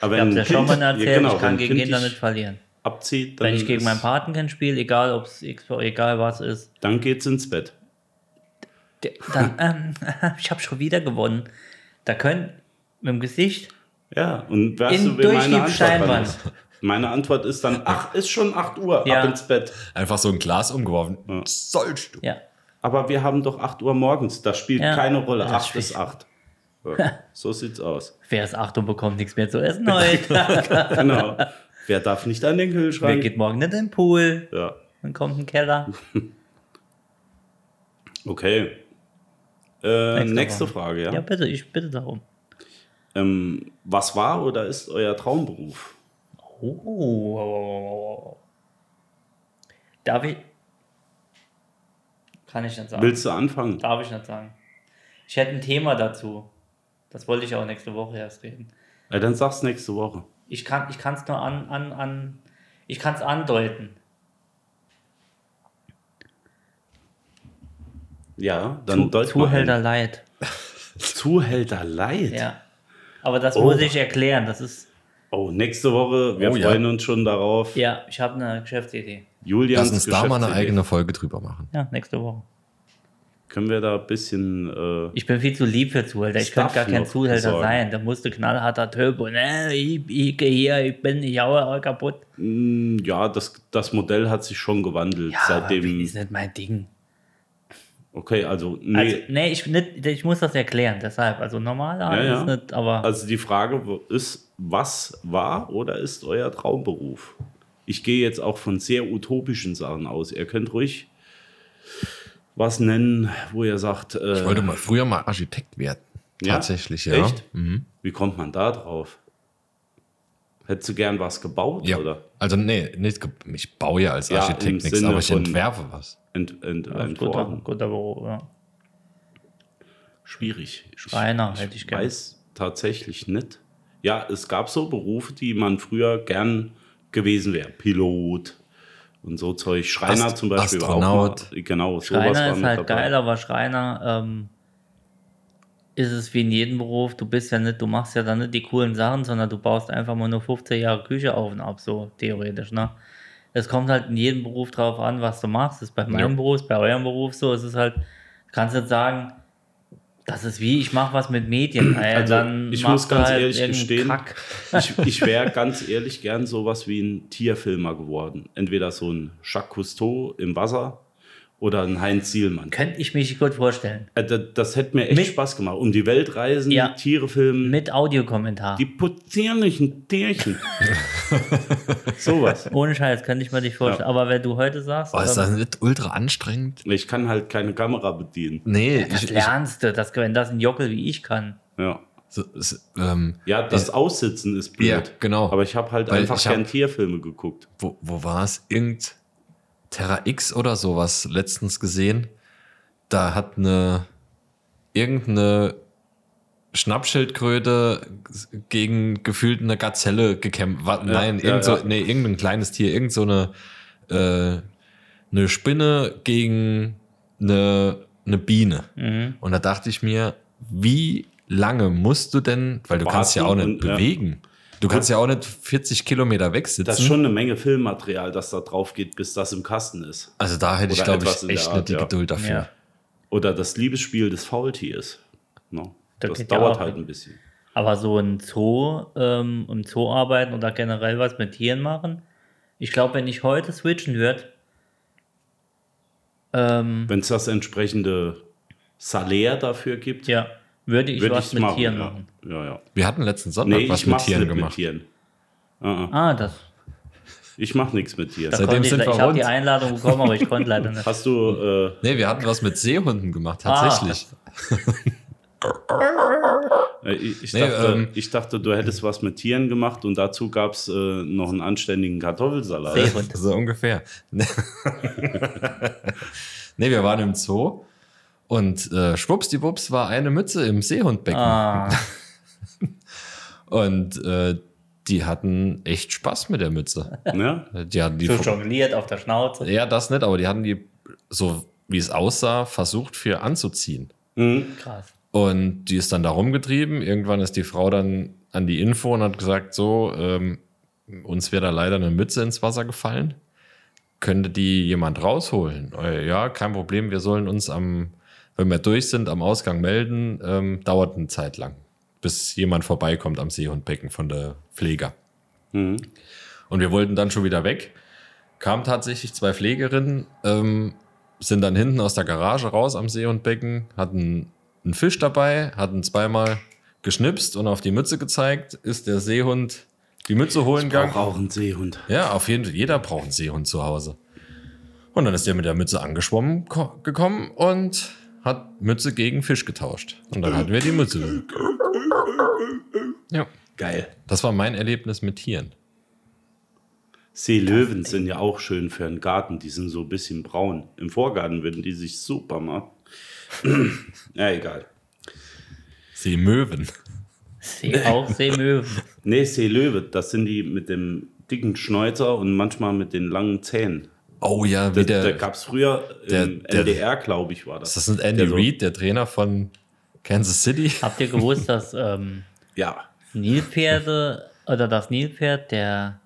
Aber Ich habe wenn ja schon mal erzählt, ja, genau, ich kann gegen Kind Kinder nicht verlieren. abzieht, dann, Wenn ich gegen ist- mein Patenkind spiele, egal ob es egal was ist, dann geht's ins Bett. dann, ähm, ich habe schon wieder gewonnen. Da können mit dem Gesicht Ja, und In- du, wie durch die Steinwand. Meine Antwort ist dann, ach, ist schon 8 Uhr, Ja. ab ins Bett. Einfach so ein Glas umgeworfen. Sollst du. ja, Aber wir haben doch 8 Uhr morgens, das spielt Ja, keine Rolle. das 8 ist ist 8. Ja, so sieht's aus. wer ist Achtung bekommt nichts mehr zu essen heute. Genau. Wer darf nicht an den wer Kühlschrank? geht morgen nicht in den Pool? Ja, Dann kommt ein Keller. okay. Äh, Nächste nächste Frage. Frage, ja. Ja, bitte, ich bitte darum. Ähm, was war oder ist euer Traumberuf? Oh. Darf ich? Kann ich nicht sagen. Willst du anfangen? Darf ich nicht sagen. Ich hätte ein Thema dazu. Das wollte ich auch nächste Woche erst reden. Ja, dann sag's nächste Woche. Ich kann ich es nur an, an, an ich kann es andeuten. Ja, dann Zu, Zuhälter. Leid. Zuhälter Leid. Ja. Aber das Oh. muss ich erklären. Das ist, Oh, nächste Woche, wir Oh, ja. freuen uns schon darauf. ja, ich habe eine Geschäftsidee. Julians Lass uns da mal eine eigene Folge drüber machen. Ja, nächste Woche. Können wir da ein bisschen. Äh, Ich bin viel zu lieb für Zuhälter. Ich Stuff könnte gar kein Zuhälter besorgen. sein. Da musste knallharter Typ und äh, ich, ich gehe hier, ich bin, ich haue euch kaputt. ja, das, das Modell hat sich schon gewandelt Ja, aber seitdem. ist nicht mein Ding. Okay, also, nee. Also, nee, ich, nicht, ich muss das erklären, deshalb. Also normaler Ja, ja. ist nicht, aber Also die Frage ist, was war oder ist euer Traumberuf? Ich gehe jetzt auch von sehr utopischen Sachen aus. Ihr könnt ruhig was nennen, wo ihr sagt, äh, Ich wollte mal früher mal Architekt werden. Ja? Tatsächlich, ja. Echt? wie kommt man da drauf? Hättest du gern was gebaut Ja. oder Also, nee, nicht, ge- ich baue ja als Ja, Architekt im nichts, Sinne aber ich entwerfe was. ent, ent, ja, guter, guter Beruf. Ja. Schwierig. Ich- Schreiner hätte ich gern. weiß tatsächlich nicht. Ja, es gab so Berufe, die man früher gern gewesen wäre. Pilot und so Zeug. Schreiner Ast- zum Beispiel war Astronaut. auch mal, genau, Schreiner ist halt dabei. geil, aber Schreiner ähm, ist es wie in jedem Beruf. Du bist ja nicht, du machst ja dann nicht die coolen Sachen, sondern du baust einfach mal nur 15 Jahre Küche auf und ab, so theoretisch. Ne? Es kommt halt in jedem Beruf drauf an, was du machst. Das ist bei meinem Ja. Beruf, bei eurem Beruf so. Es ist halt, du kannst nicht sagen, das ist wie, ich mache was mit Medien. Ey, Also, ich muss ganz halt ehrlich gestehen, Kack. ich, ich wäre ganz ehrlich gern sowas wie ein Tierfilmer geworden. Entweder so ein Jacques Cousteau im Wasser oder ein Heinz Sielmann. Könnte ich mich gut vorstellen. Äh, Das, das hätte mir echt Mit- Spaß gemacht. Um die Welt reisen, Ja. Tiere filmen, Mit Audiokommentar. die putzierlichen Tierchen. sowas. Ohne Scheiß, könnte ich mir nicht vorstellen. Aber wenn du heute sagst, Oh, ist ähm, das nicht ultra anstrengend? Ich kann halt keine Kamera bedienen. Nee, das ich, ich, lernst du, das, wenn das ein Jockel wie ich kann. Ja. so, es, ähm, Ja, das Aussitzen ist blöd. Ja, genau. Aber ich habe halt Weil einfach ich hab- gern Tierfilme geguckt. wo, wo war es? Irgend Terra X oder sowas letztens gesehen. Da hat eine irgendeine Schnappschildkröte gegen gefühlt eine Gazelle gekämpft. Nein, ja, irgend so, ja. nee, irgendein kleines Tier, irgend so eine, äh, eine Spinne gegen eine, eine Biene. Mhm. Und da dachte ich mir, wie lange musst du denn, weil du kannst ja auch Warten nicht und, bewegen. Du kannst ja auch nicht 40 Kilometer wegsitzen. Das ist schon eine Menge Filmmaterial, das da drauf geht, bis das im Kasten ist. Also da hätte ich, Oder glaube etwas in ich, echt Art, nicht die ja. Geduld dafür. Ja. Oder das Liebesspiel des Faultiers. No. Das Das ja dauert auch. halt ein bisschen. Aber so ein Zoo, ähm, im Zoo arbeiten oder generell was mit Tieren machen, ich glaube, wenn ich heute switchen würde, ähm, Wenn es das entsprechende Salär dafür gibt, ja, würde ich würde was ich mit machen. Tieren ja. machen. Ja, ja. Wir hatten letzten Sonntag Nee, was ich mit mach's Tieren nicht mit gemacht. Tieren. Uh-uh. Ah, das. Ich mach nichts mit Tieren. Da Seitdem ich sind wir ich habe die rund. Einladung bekommen, aber ich konnte leider nicht. Hast du, äh, Nee, wir hatten was mit Seehunden gemacht, tatsächlich. äh, ich, ich, Nee, dachte, ähm, ich dachte, du hättest was mit Tieren gemacht und dazu gab es äh, noch einen anständigen Kartoffelsalat. Seehund. So ungefähr. nee, wir waren im Zoo und äh, schwuppsdiwupps war eine Mütze im Seehundbecken. Ah, Und äh, die hatten echt Spaß mit der Mütze. Ja? Die hatten die so jongliert auf der Schnauze. ja, das nicht, aber die hatten die, so wie es aussah, versucht für anzuziehen. Mhm. Krass. Und die ist dann da rumgetrieben. Irgendwann ist die Frau dann an die Info und hat gesagt, so, ähm, uns wäre da leider eine Mütze ins Wasser gefallen. Könnte die jemand rausholen? Äh, ja, kein Problem. Wir sollen uns am, wenn wir durch sind, am Ausgang melden. Ähm, dauert eine Zeit lang, bis jemand vorbeikommt am Seehundbecken von der Pfleger. Und wir wollten dann schon wieder weg. Kamen tatsächlich zwei Pflegerinnen, ähm, sind dann hinten aus der Garage raus am Seehundbecken, hatten einen Fisch dabei, hatten zweimal geschnipst und auf die Mütze gezeigt, ist der Seehund die Mütze holen Ich gegangen. brauche auch einen Seehund. Ja, auf jeden Fall. Jeder braucht einen Seehund zu Hause. Und dann ist der mit der Mütze angeschwommen ko- gekommen und hat Mütze gegen Fisch getauscht. Und dann hatten wir die Mütze. Ja, Geil. das war mein Erlebnis mit Tieren. Seelöwen sind ja auch schön für einen Garten. Die sind so ein bisschen braun. Im Vorgarten würden die sich super machen. ja, egal. Seemöwen. See, auch Seemöwen. Nee, Seelöwe, das sind die mit dem dicken Schnäuzer und manchmal mit den langen Zähnen. Oh ja, Da, wie da der, gab es früher der- im der- NDR, glaube ich, war das. ist das nicht Andy Der so- Reid, der Trainer von Kansas City? Habt ihr gewusst, dass ähm, Ja, Nilpferde oder das Nilpferd der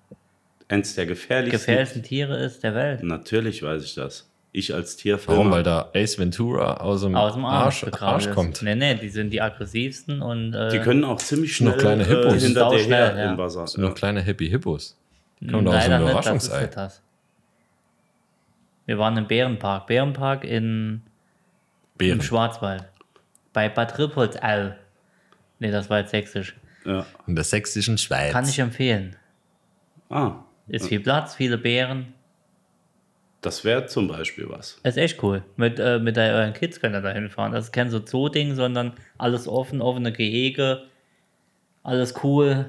eins der gefährlichsten. gefährlichsten Tiere ist der Welt? Natürlich weiß ich das. Ich als Tierfilmer. Warum? Weil da Ace Ventura aus dem, Aus dem Arsch, Arsch, Arsch ist. kommt. Nee, nee, die sind die aggressivsten und äh, Die können auch ziemlich schnell Noch kleine Hippos. äh, hinter Sau dir her schnell, ja. im Wasser. Das sind nur kleine Happy Hippos. Kommt aus dem leider nicht, das ist Überraschungsei. für das. Wir waren im Bärenpark. Bärenpark in, Bären. im Schwarzwald. Bei Bad Rippoldsau. Nee, das war jetzt sächsisch. Ja. In der sächsischen Schweiz. Kann ich empfehlen. Ah, Ist viel Platz, viele Bären. das wäre zum Beispiel was. Ist echt cool. Mit, äh, mit der, euren Kids könnt ihr da hinfahren. Das ist kein so Zoo-Ding, sondern alles offen, offene Gehege. Alles cool.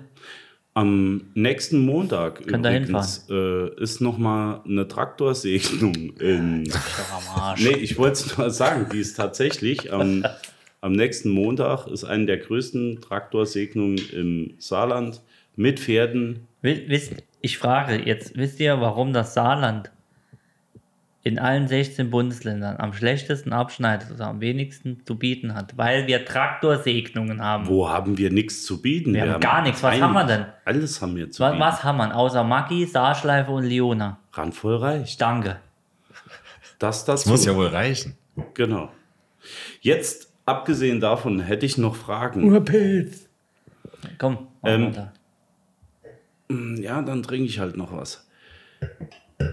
Am nächsten Montag Könnt übrigens äh, ist noch mal eine Traktorsegnung in. Nee, ich wollte es nur sagen, die ist tatsächlich am, am nächsten Montag ist eine der größten Traktorsegnungen im Saarland mit Pferden. Wi- Wisst, ich frage jetzt, wisst ihr, warum das Saarland in allen 16 Bundesländern am schlechtesten abschneidet oder am wenigsten zu bieten hat? Weil wir Traktorsegnungen haben. Wo haben wir nichts zu bieten? Wir haben gar nichts. Was haben wir denn? Alles haben wir zu Was, bieten. was haben wir? Außer Maggi, Saarschleife und Leona. Randvoll reicht. Danke. Das. Das muss ja wohl reichen. Genau. Jetzt, abgesehen davon, hätte ich noch Fragen. Komm, machen Ähm, wir da. Ja, dann trinke ich halt noch was.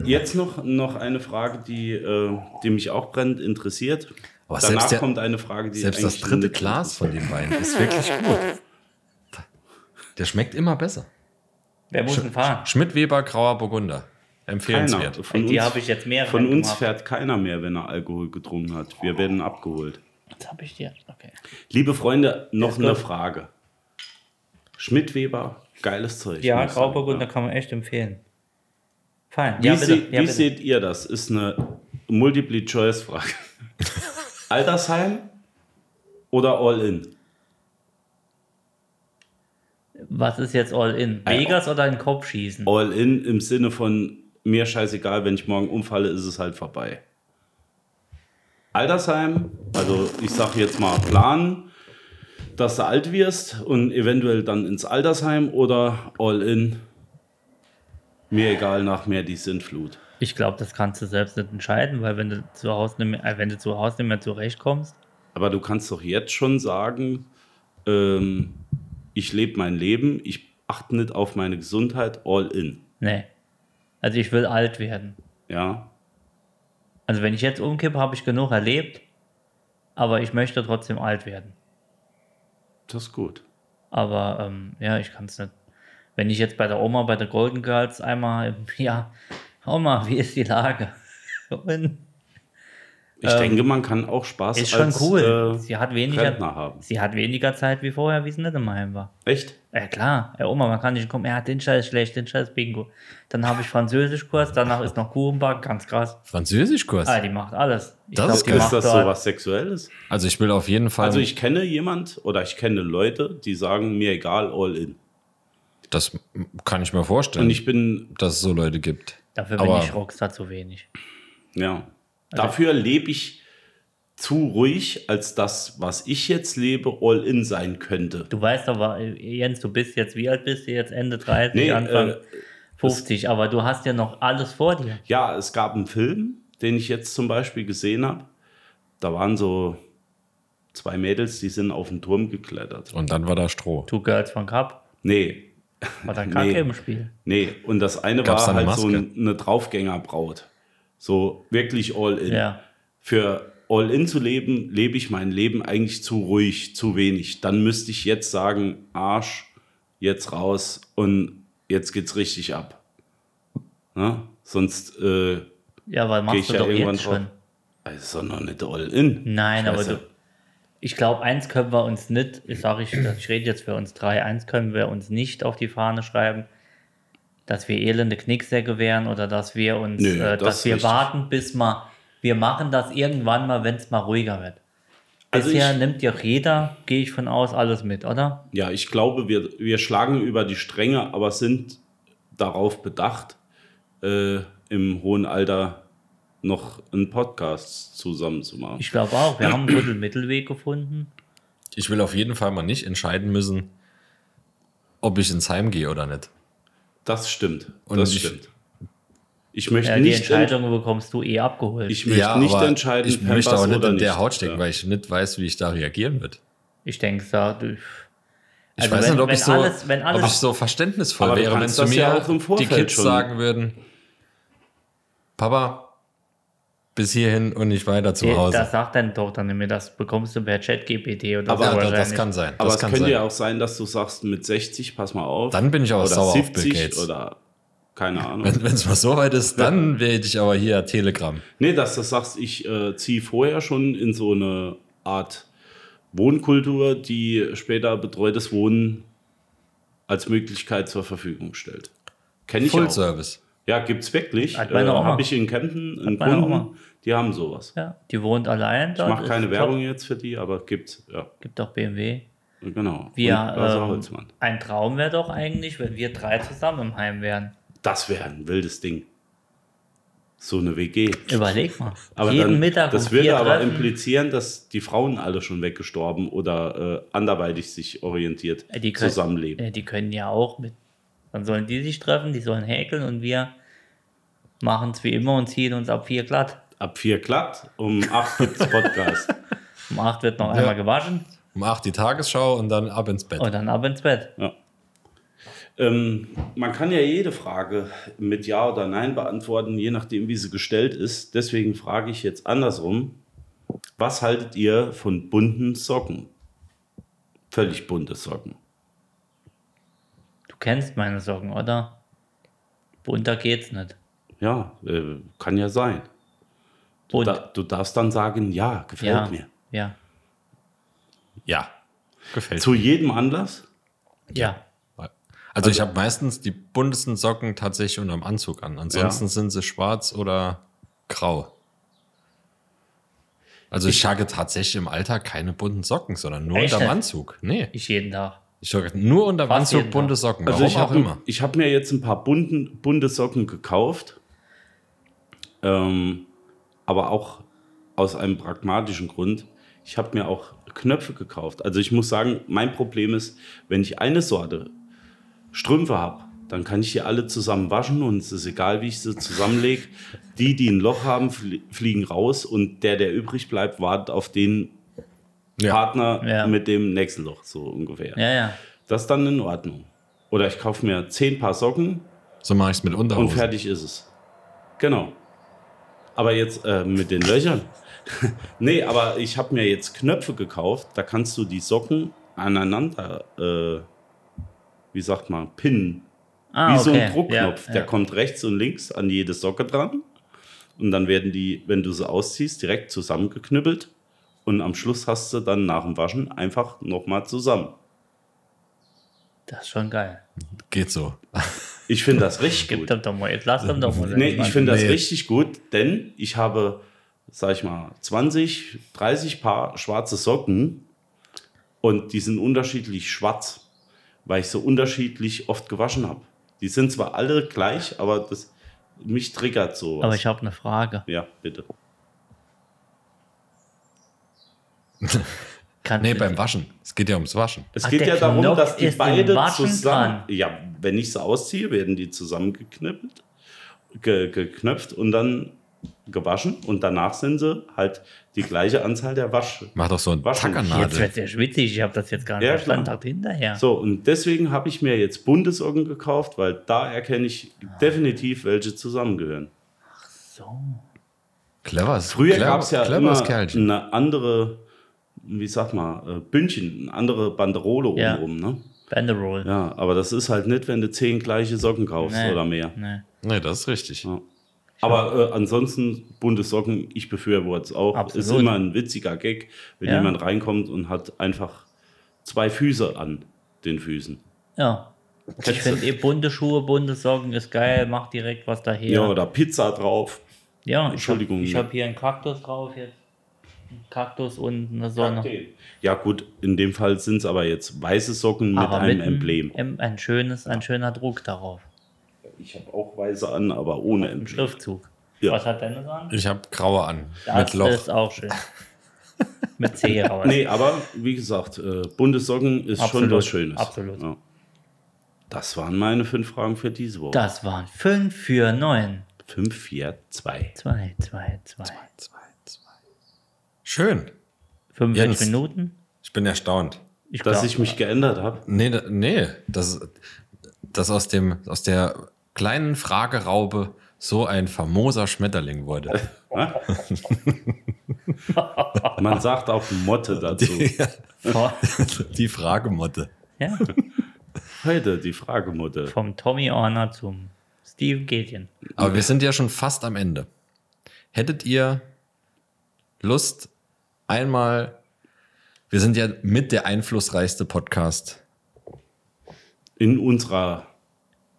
Jetzt noch, noch eine Frage, die, äh, die mich auch brennend interessiert. Aber Danach selbst der- kommt eine Frage, die Selbst das dritte Glas von dem Wein ist wirklich gut. Der schmeckt immer besser. Wer muss denn fahren? Schmidt-Weber Grauer Burgunder. Empfehlenswert. Keiner. Von Die uns, habe ich jetzt mehrere von uns gemacht. fährt keiner mehr, wenn er Alkohol getrunken hat. Wir werden abgeholt. Jetzt habe ich dir. Okay. Liebe Freunde, noch eine. Frage. Schmidt-Weber, geiles Zeug. Ja. Grauburgunder kann man echt empfehlen. Fein. Wie, ja, sie, ja, wie seht ihr das? Ist eine Multiple-Choice-Frage. Altersheim oder All-In? Was ist jetzt All-In? Vegas oder in den Kopf schießen? All-In im Sinne von mir scheißegal, wenn ich morgen umfalle, ist es halt vorbei. Altersheim, also ich sag jetzt mal planen, dass du alt wirst und eventuell dann ins Altersheim oder All-In, mir egal, nach mehr die Sintflut. Ich glaube, das kannst du selbst nicht entscheiden, weil wenn du zu Hause nicht mehr, äh, wenn du zu Hause nicht mehr zurechtkommst, Aber du kannst doch jetzt schon sagen, ähm, ich lebe mein Leben, ich achte nicht auf meine Gesundheit, all in. nee. Also ich will alt werden. Ja, Also wenn ich jetzt umkippe, habe ich genug erlebt, aber ich möchte trotzdem alt werden. das ist gut. Aber ähm, ja, ich kann es nicht. Wenn ich jetzt bei der Oma, bei der Golden Girls einmal, im Jahr, Oma, wie ist die Lage? Und Ich denke, man kann auch Spaß Ähm, ist schon als cool. Äh, sie, hat weniger, Rentner haben. sie hat weniger Zeit wie vorher, wie sie nicht im Heim war. Echt? Ja klar, ja Oma, man kann nicht kommen, ja, den Scheiß schlecht, den Scheiß Bingo. Dann habe ich Französischkurs, danach ist noch Kuchenback, ganz krass. Französischkurs. Ah, die macht alles. Ich Das ist geil. Ist macht das so was Sexuelles? Also ich will auf jeden Fall. Also ich kenne jemand oder ich kenne Leute, die sagen, mir egal, all in. Das kann ich mir vorstellen, Und ich bin, dass es so Leute gibt. Dafür bin Aber- ich Rockstar zu wenig. ja, Also dafür lebe ich zu ruhig, als das, was ich jetzt lebe, all in sein könnte. Du weißt aber, Jens, du bist jetzt, wie alt bist du jetzt? Ende 30, Nee, Anfang äh, 50, aber du hast ja noch alles vor dir. Ja, es gab einen Film, den ich jetzt zum Beispiel gesehen habe. Da waren so zwei Mädels, die sind auf den Turm geklettert. Und dann war da Stroh. Two Girls von Cup, Nee, war da Kacke Nee. im Spiel. nee. Und das eine Gab's war eine halt so ein- eine Draufgängerbraut. So wirklich all in. Ja. Für all in zu leben, lebe ich mein Leben eigentlich zu ruhig, zu wenig. Dann müsste ich jetzt sagen, Arsch, jetzt raus und jetzt geht's richtig ab. Na? Sonst äh, Ja, weil gehe machst ich du ja doch irgendwann jetzt drauf. schon. Also noch nicht all in. Nein, aber du, ich glaube, eins können wir uns nicht, ich sage ich, ich rede jetzt für uns drei, eins können wir uns nicht auf die Fahne schreiben, dass wir elende Knicksäcke wären oder dass wir uns, Nö, äh, das dass wir richtig. warten, bis mal, wir machen das irgendwann mal, wenn es mal ruhiger wird. Also Bisher ich- nimmt ja jeder, gehe ich von aus, alles mit, oder? Ja, ich glaube, wir, wir schlagen über die Stränge, aber sind darauf bedacht, äh, im hohen Alter noch einen Podcast zusammen zu machen. Ich glaube auch, wir haben einen Mittelweg gefunden. Ich will auf jeden Fall mal nicht entscheiden müssen, ob ich ins Heim gehe oder nicht. das stimmt. Und das ich- stimmt. Ich möchte Ja, die nicht, Entscheidung bekommst du eh abgeholt. ich möchte nicht aber entscheiden, ich möchte Pampers auch nicht oder in der nicht. Haut stecken, Ja. weil ich nicht weiß, wie ich da reagieren würde. Ich denke, da, du- Ich Also weiß wenn- nicht, ob, wenn ich so, alles- wenn alles- ob ich so verständnisvoll wäre, wenn zu mir ja auch im die Kids schon- sagen würden, Papa, bis hierhin und nicht weiter zu Hause. das sagt deine Tochter nicht mehr, das bekommst du per Chat-GPT oder Aber so ja, das, kann sein. Aber das es kann könnte sein. ja auch sein, dass du sagst, mit 60, pass mal auf. Dann bin ich aber oder sauer auf 70 Bill Gates. oder keine Ahnung. Wenn es mal so weit ist, dann werde ich aber hier Telegram. Nee, dass du sagst, ich äh, ziehe vorher schon in so eine Art Wohnkultur, die später betreutes Wohnen als Möglichkeit zur Verfügung stellt. Kenne ich Full auch. Service. Ja, gibt's wirklich. Hat Äh, meine Oma. Habe ich in Kempten einen Kunden, Oma. die haben sowas. Ja, die wohnt allein Ich dort. mache ist keine top. Werbung jetzt für die, aber gibt's. Ja, Gibt auch BMW. genau. Wir, ähm, ein Traum wäre doch eigentlich, wenn wir drei zusammen im Heim wären. Das wäre ein wildes Ding. So eine WG. Überleg mal. Aber Jeden dann, Mittag das würde aber treffen. implizieren, dass die Frauen alle schon weggestorben oder äh, anderweitig sich orientiert Äh, die können, zusammenleben. äh, Die können ja auch mit. Dann sollen die sich treffen, die sollen häkeln und wir machen es wie immer und ziehen uns ab vier glatt. Ab vier glatt, um acht gibt's Podcast. Um acht wird noch einmal gewaschen Um 8 die Tagesschau und dann ab ins Bett. und dann ab ins Bett. ja. ähm, man kann ja jede Frage mit Ja oder Nein beantworten, je nachdem, wie sie gestellt ist. Deswegen frage ich jetzt andersrum. Was haltet ihr von bunten Socken? Völlig bunte Socken. Du kennst meine Socken, oder? Bunter geht's nicht. Ja, äh, kann ja sein. Du, da, du darfst dann sagen, ja, gefällt ja, mir. ja, Ja, gefällt Zu jedem Anlass? ja. mir. Also ich habe meistens die buntesten Socken tatsächlich unterm Anzug an. Ansonsten Ja. sind sie schwarz oder grau. Also ich trage tatsächlich im Alltag keine bunten Socken, sondern nur Echt unterm? Anzug. Nee, Ich jeden Tag. ich trage nur unterm Fast Anzug bunte Tag. Socken. Also Warum ich auch habe immer. ich hab mir jetzt ein paar bunten, bunte Socken gekauft, ähm, aber auch aus einem pragmatischen Grund. Ich habe mir auch Knöpfe gekauft. Also ich muss sagen, mein Problem ist, wenn ich eine Sorte Strümpfe habe, dann kann ich die alle zusammen waschen und es ist egal, wie ich sie zusammenlege. Die, die ein Loch haben, flie- fliegen raus und der, der übrig bleibt, wartet auf den Ja. Partner Ja. mit dem nächsten Loch, so ungefähr. Ja, ja. Das ist dann in Ordnung. Oder ich kaufe mir zehn Paar Socken So mache ich es mit und Unterhosen. fertig ist es. Genau. Aber jetzt äh, mit den Löchern. nee, aber ich habe mir jetzt Knöpfe gekauft. Da kannst du die Socken aneinander, äh, wie sagt man, pinnen. Ah, wie so ein okay. Druckknopf. Ja, Der ja. kommt rechts und links an jede Socke dran. Und dann werden die, wenn du sie ausziehst, direkt zusammengeknüppelt. Und am Schluss hast du dann nach dem Waschen einfach nochmal zusammen. Das ist schon geil. Geht so. Ich finde das richtig Gib gut. doch mal, jetzt lass doch mal. Nee, ich finde das richtig gut, denn ich habe, sag ich mal, 20, 30 Paar schwarze Socken und die sind unterschiedlich schwarz, weil ich so unterschiedlich oft gewaschen habe. Die sind zwar alle gleich, aber das, mich triggert so. Aber ich habe eine Frage. ja, bitte. Kannst Nee, beim Waschen. Es geht ja ums Waschen. Es Ach, geht ja darum, Knopf dass die beide Waschen zusammen. dran. Ja, wenn ich sie ausziehe, werden die zusammengeknippelt, ge, geknöpft und dann gewaschen und danach sind sie halt die gleiche Anzahl der Wasch. Mach doch so ein Waschen. Jetzt Tackernadel. wird ja schwitzig, ich habe das jetzt gar nicht Ja, verstanden. Dachte hinterher. So, und deswegen habe ich mir jetzt bunte Socken gekauft, weil da erkenne ich definitiv, welche zusammengehören. So. Clever. Früher gab es ja immer Kerlchen. eine andere, wie sag mal, äh, Bündchen, eine andere Banderole Ja. obenrum, ne? Banderoll. Ja, aber das ist halt nicht, wenn du zehn gleiche Socken kaufst Nee, oder mehr. Nee. Nee, das ist richtig. Ja. Aber äh, ansonsten, bunte Socken, ich befürworte es auch. Absolut. Ist immer ein witziger Gag, wenn Ja. jemand reinkommt und hat einfach zwei Füße an den Füßen. Ja. Ich Kennst du- finde eh bunte Schuhe, bunte Socken ist geil, macht direkt was daher. Ja, oder Pizza drauf. Ja, ich Entschuldigung, habe ich ja. hab hier einen Kaktus drauf jetzt. Kaktus und eine Sonne. Ja, gut, in dem Fall sind es aber jetzt weiße Socken mit Aber einem mit einem Emblem. Em- Ein schönes, ein schöner Druck darauf. Ich habe auch weiße an, aber ohne Emblem. Schriftzug. Ja. Was hat deine an? Ich habe graue an. Das mit Loch. ist auch schön. mit C raus. Nee, aber wie gesagt, äh, bunte Socken ist schon Absolut, was Schönes. absolut. Ja. Das waren meine fünf Fragen für diese Woche. Das waren 5 für 9. 5, 4, 2. 2, 2, 2. Schön. 45 Jens. Minuten? Ich bin erstaunt. Ich Dass glaub- ich mich geändert habe. Nee, nee, das, dass aus, dem, aus der kleinen Frageraube so ein famoser Schmetterling wurde. Man sagt auch Motte dazu. Vor- Die Fragemotte. ja, Heute die Fragemotte. vom Tommy Orner zum Steve Gätjen. Aber wir sind ja schon fast am Ende. Hättet ihr Lust, einmal, wir sind ja mit der einflussreichste Podcast In unserer,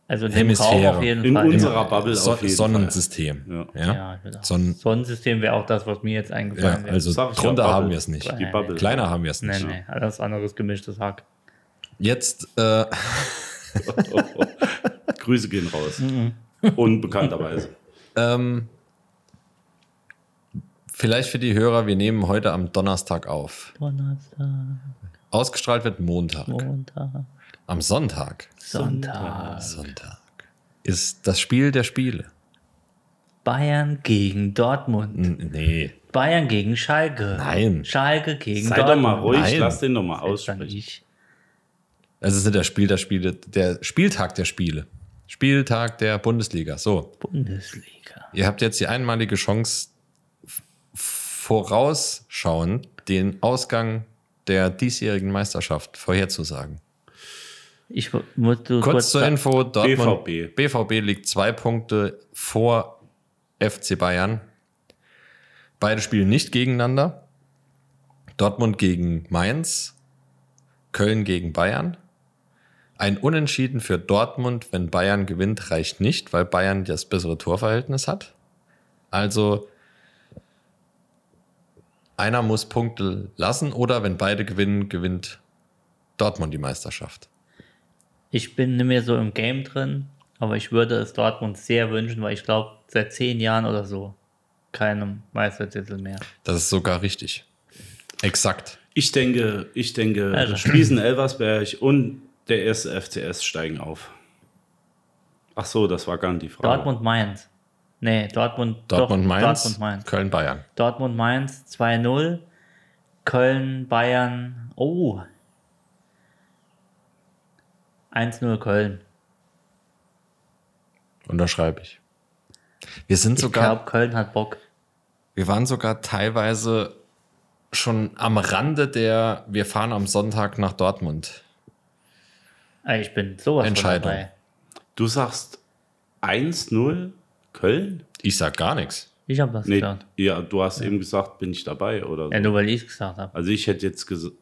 Also Hemisphäre. Auf jeden in Fall. unserer Bubble so auf jeden Sonnensystem. Ja. Ja. ja, auch- Sonnen, Sonnensystem wäre auch das, was mir jetzt ja, eingefallen wäre. also ja, drunter haben wir es nicht. Fall. Die Bubble. Kleiner haben wir es Nee, nicht. nee, alles anderes gemischtes Hack. Jetzt, äh, Fall. Grüße gehen raus. Mhm. Unbekannterweise. ähm, vielleicht für die Hörer, wir nehmen heute am Donnerstag auf. Donnerstag, Ausgestrahlt wird Montag. Montag, Am Sonntag, Sonntag. Sonntag, ist das Spiel der Spiele. Bayern gegen Dortmund. N nee, Bayern gegen Schalke. Nein. Schalke gegen Sei doch Dortmund. mal ruhig, Nein. lass den doch mal Dann aussprechen. es ist nicht das Spiel der Spiele, der Spieltag der Spiele. Spieltag der Bundesliga. So, Bundesliga. ihr habt jetzt die einmalige Chance, vorausschauend den Ausgang der diesjährigen Meisterschaft vorherzusagen. Ich muss du Kurz zur Info, Dortmund, BVB. BVB liegt zwei Punkte vor FC Bayern. Beide spielen nicht gegeneinander. Dortmund gegen Mainz, Köln gegen Bayern. Ein Unentschieden für Dortmund, wenn Bayern gewinnt, reicht nicht, weil Bayern das bessere Torverhältnis hat. Also einer muss Punkte lassen oder wenn beide gewinnen, gewinnt Dortmund die Meisterschaft. Ich bin nicht mehr so im Game drin, aber ich würde es Dortmund sehr wünschen, weil ich glaube, seit zehn Jahren oder so keinem Meistertitel mehr. Das ist sogar richtig. Exakt. Ich denke, ich denke, Also. Spiesen Elversberg und der erste FCS steigen auf. Ach so, das war gar nicht die Frage. Dortmund Mainz. Nee, Dortmund Dortmund doch, Mainz, Dortmund Mainz. Köln Bayern. Dortmund Mainz 2-0. Köln Bayern. Oh. 1-0 Köln. Unterschreibe ich. Wir sind Ich sogar, glaube, Köln hat Bock. wir waren sogar teilweise schon am Rande der, wir fahren am Sonntag nach Dortmund. Ich bin sowas von Entscheidung. dabei. Du sagst 1-0 Köln? Ich sag gar nichts. Ich habe das Nee, gesagt. ja, du hast eben gesagt, bin ich dabei oder so. Ja, nur weil ich es gesagt habe. Also ich hätte jetzt gesagt,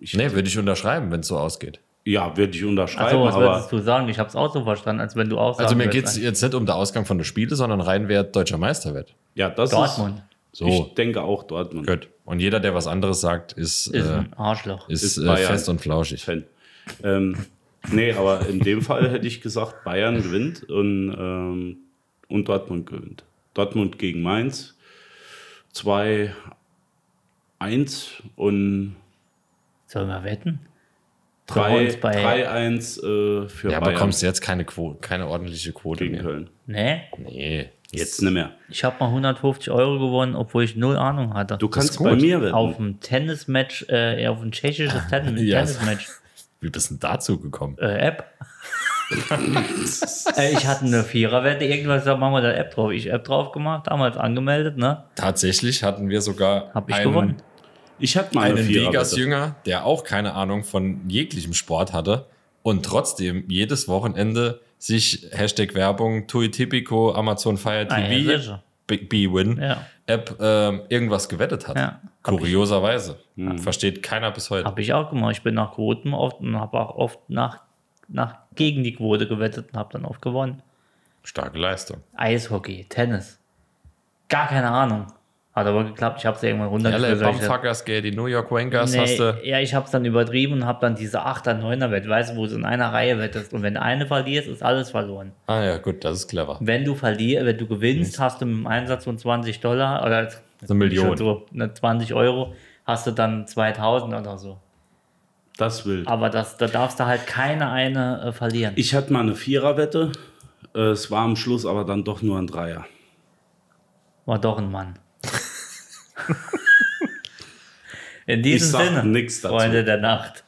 ich, Nee, würde ich unterschreiben, wenn es so ausgeht. ja, würde ich unterschreiben, Achso, was aber würdest du sagen? Ich habe es auch so verstanden, als wenn du auch Also mir geht es jetzt nicht um den Ausgang von der Spiele, sondern rein, wer deutscher Meister wird. ja, das Dortmund ist So. Ich denke auch Dortmund. Gut. Und jeder, der was anderes sagt, ist, ist äh, ein Arschloch. ist, ist äh, fest und flauschig. Fan. Ähm, nee, aber in dem Fall hätte ich gesagt, Bayern gewinnt und, ähm, und Dortmund gewinnt. Dortmund gegen Mainz 2-1 und Sollen wir wetten? Sollen wir 3 uns bei- 3-1 äh, für Ja, Bayern bekommst du jetzt keine, Quo keine ordentliche Quote gegen mehr. Köln. Nee, Nee. Jetzt nicht mehr. ich habe mal 150 Euro gewonnen, obwohl ich null Ahnung hatte. Du kannst bei mir wetten. auf ein Tennismatch, äh, auf ein tschechisches Ten Ja. Tennismatch Wie bist du denn dazu gekommen? äh, App. äh, ich hatte eine Viererwette, irgendwas gesagt, machen wir da App drauf. Ich App drauf gemacht, damals angemeldet, ne? Tatsächlich hatten wir sogar Hab ich einen, gewonnen. Ich hatte mal eine einen Viererwette. Vegas-Jünger, der auch keine Ahnung von jeglichem Sport hatte und trotzdem jedes Wochenende sich Hashtag Werbung, Tui Tipico, Amazon Fire Ah, ja, TV, B-Win Ja. App ähm, irgendwas gewettet hat. Ja. Kurioserweise. Versteht keiner bis heute. Habe ich auch gemacht. Ich bin nach Quoten oft und habe auch oft nach, nach gegen die Quote gewettet und habe dann oft gewonnen. Starke Leistung. Eishockey, Tennis. Gar keine Ahnung. Hat aber geklappt. Ich habe es irgendwann LA runtergeschrieben. Bumfuckers, gell, die New York Rangers Nee, hast du. ja, ich habe es dann übertrieben und habe dann diese 8er, 9er Wette, weißt du, wo du in einer Reihe wettest. Und wenn du eine verlierst, ist alles verloren. Ah ja, gut, das ist clever. Wenn du verlierst, wenn du gewinnst, hast du mit einem Einsatz von 20 Dollar oder Eine Million. so, ne, 20 Euro, hast du dann 2000 oder so. Das wild. Aber das, da darfst du halt keine eine äh, verlieren. Ich hatte mal eine Viererwette Äh, es war am Schluss aber dann doch nur ein Dreier. War doch ein Mann. In diesem sag Sinne, nix dazu. Freunde der Nacht.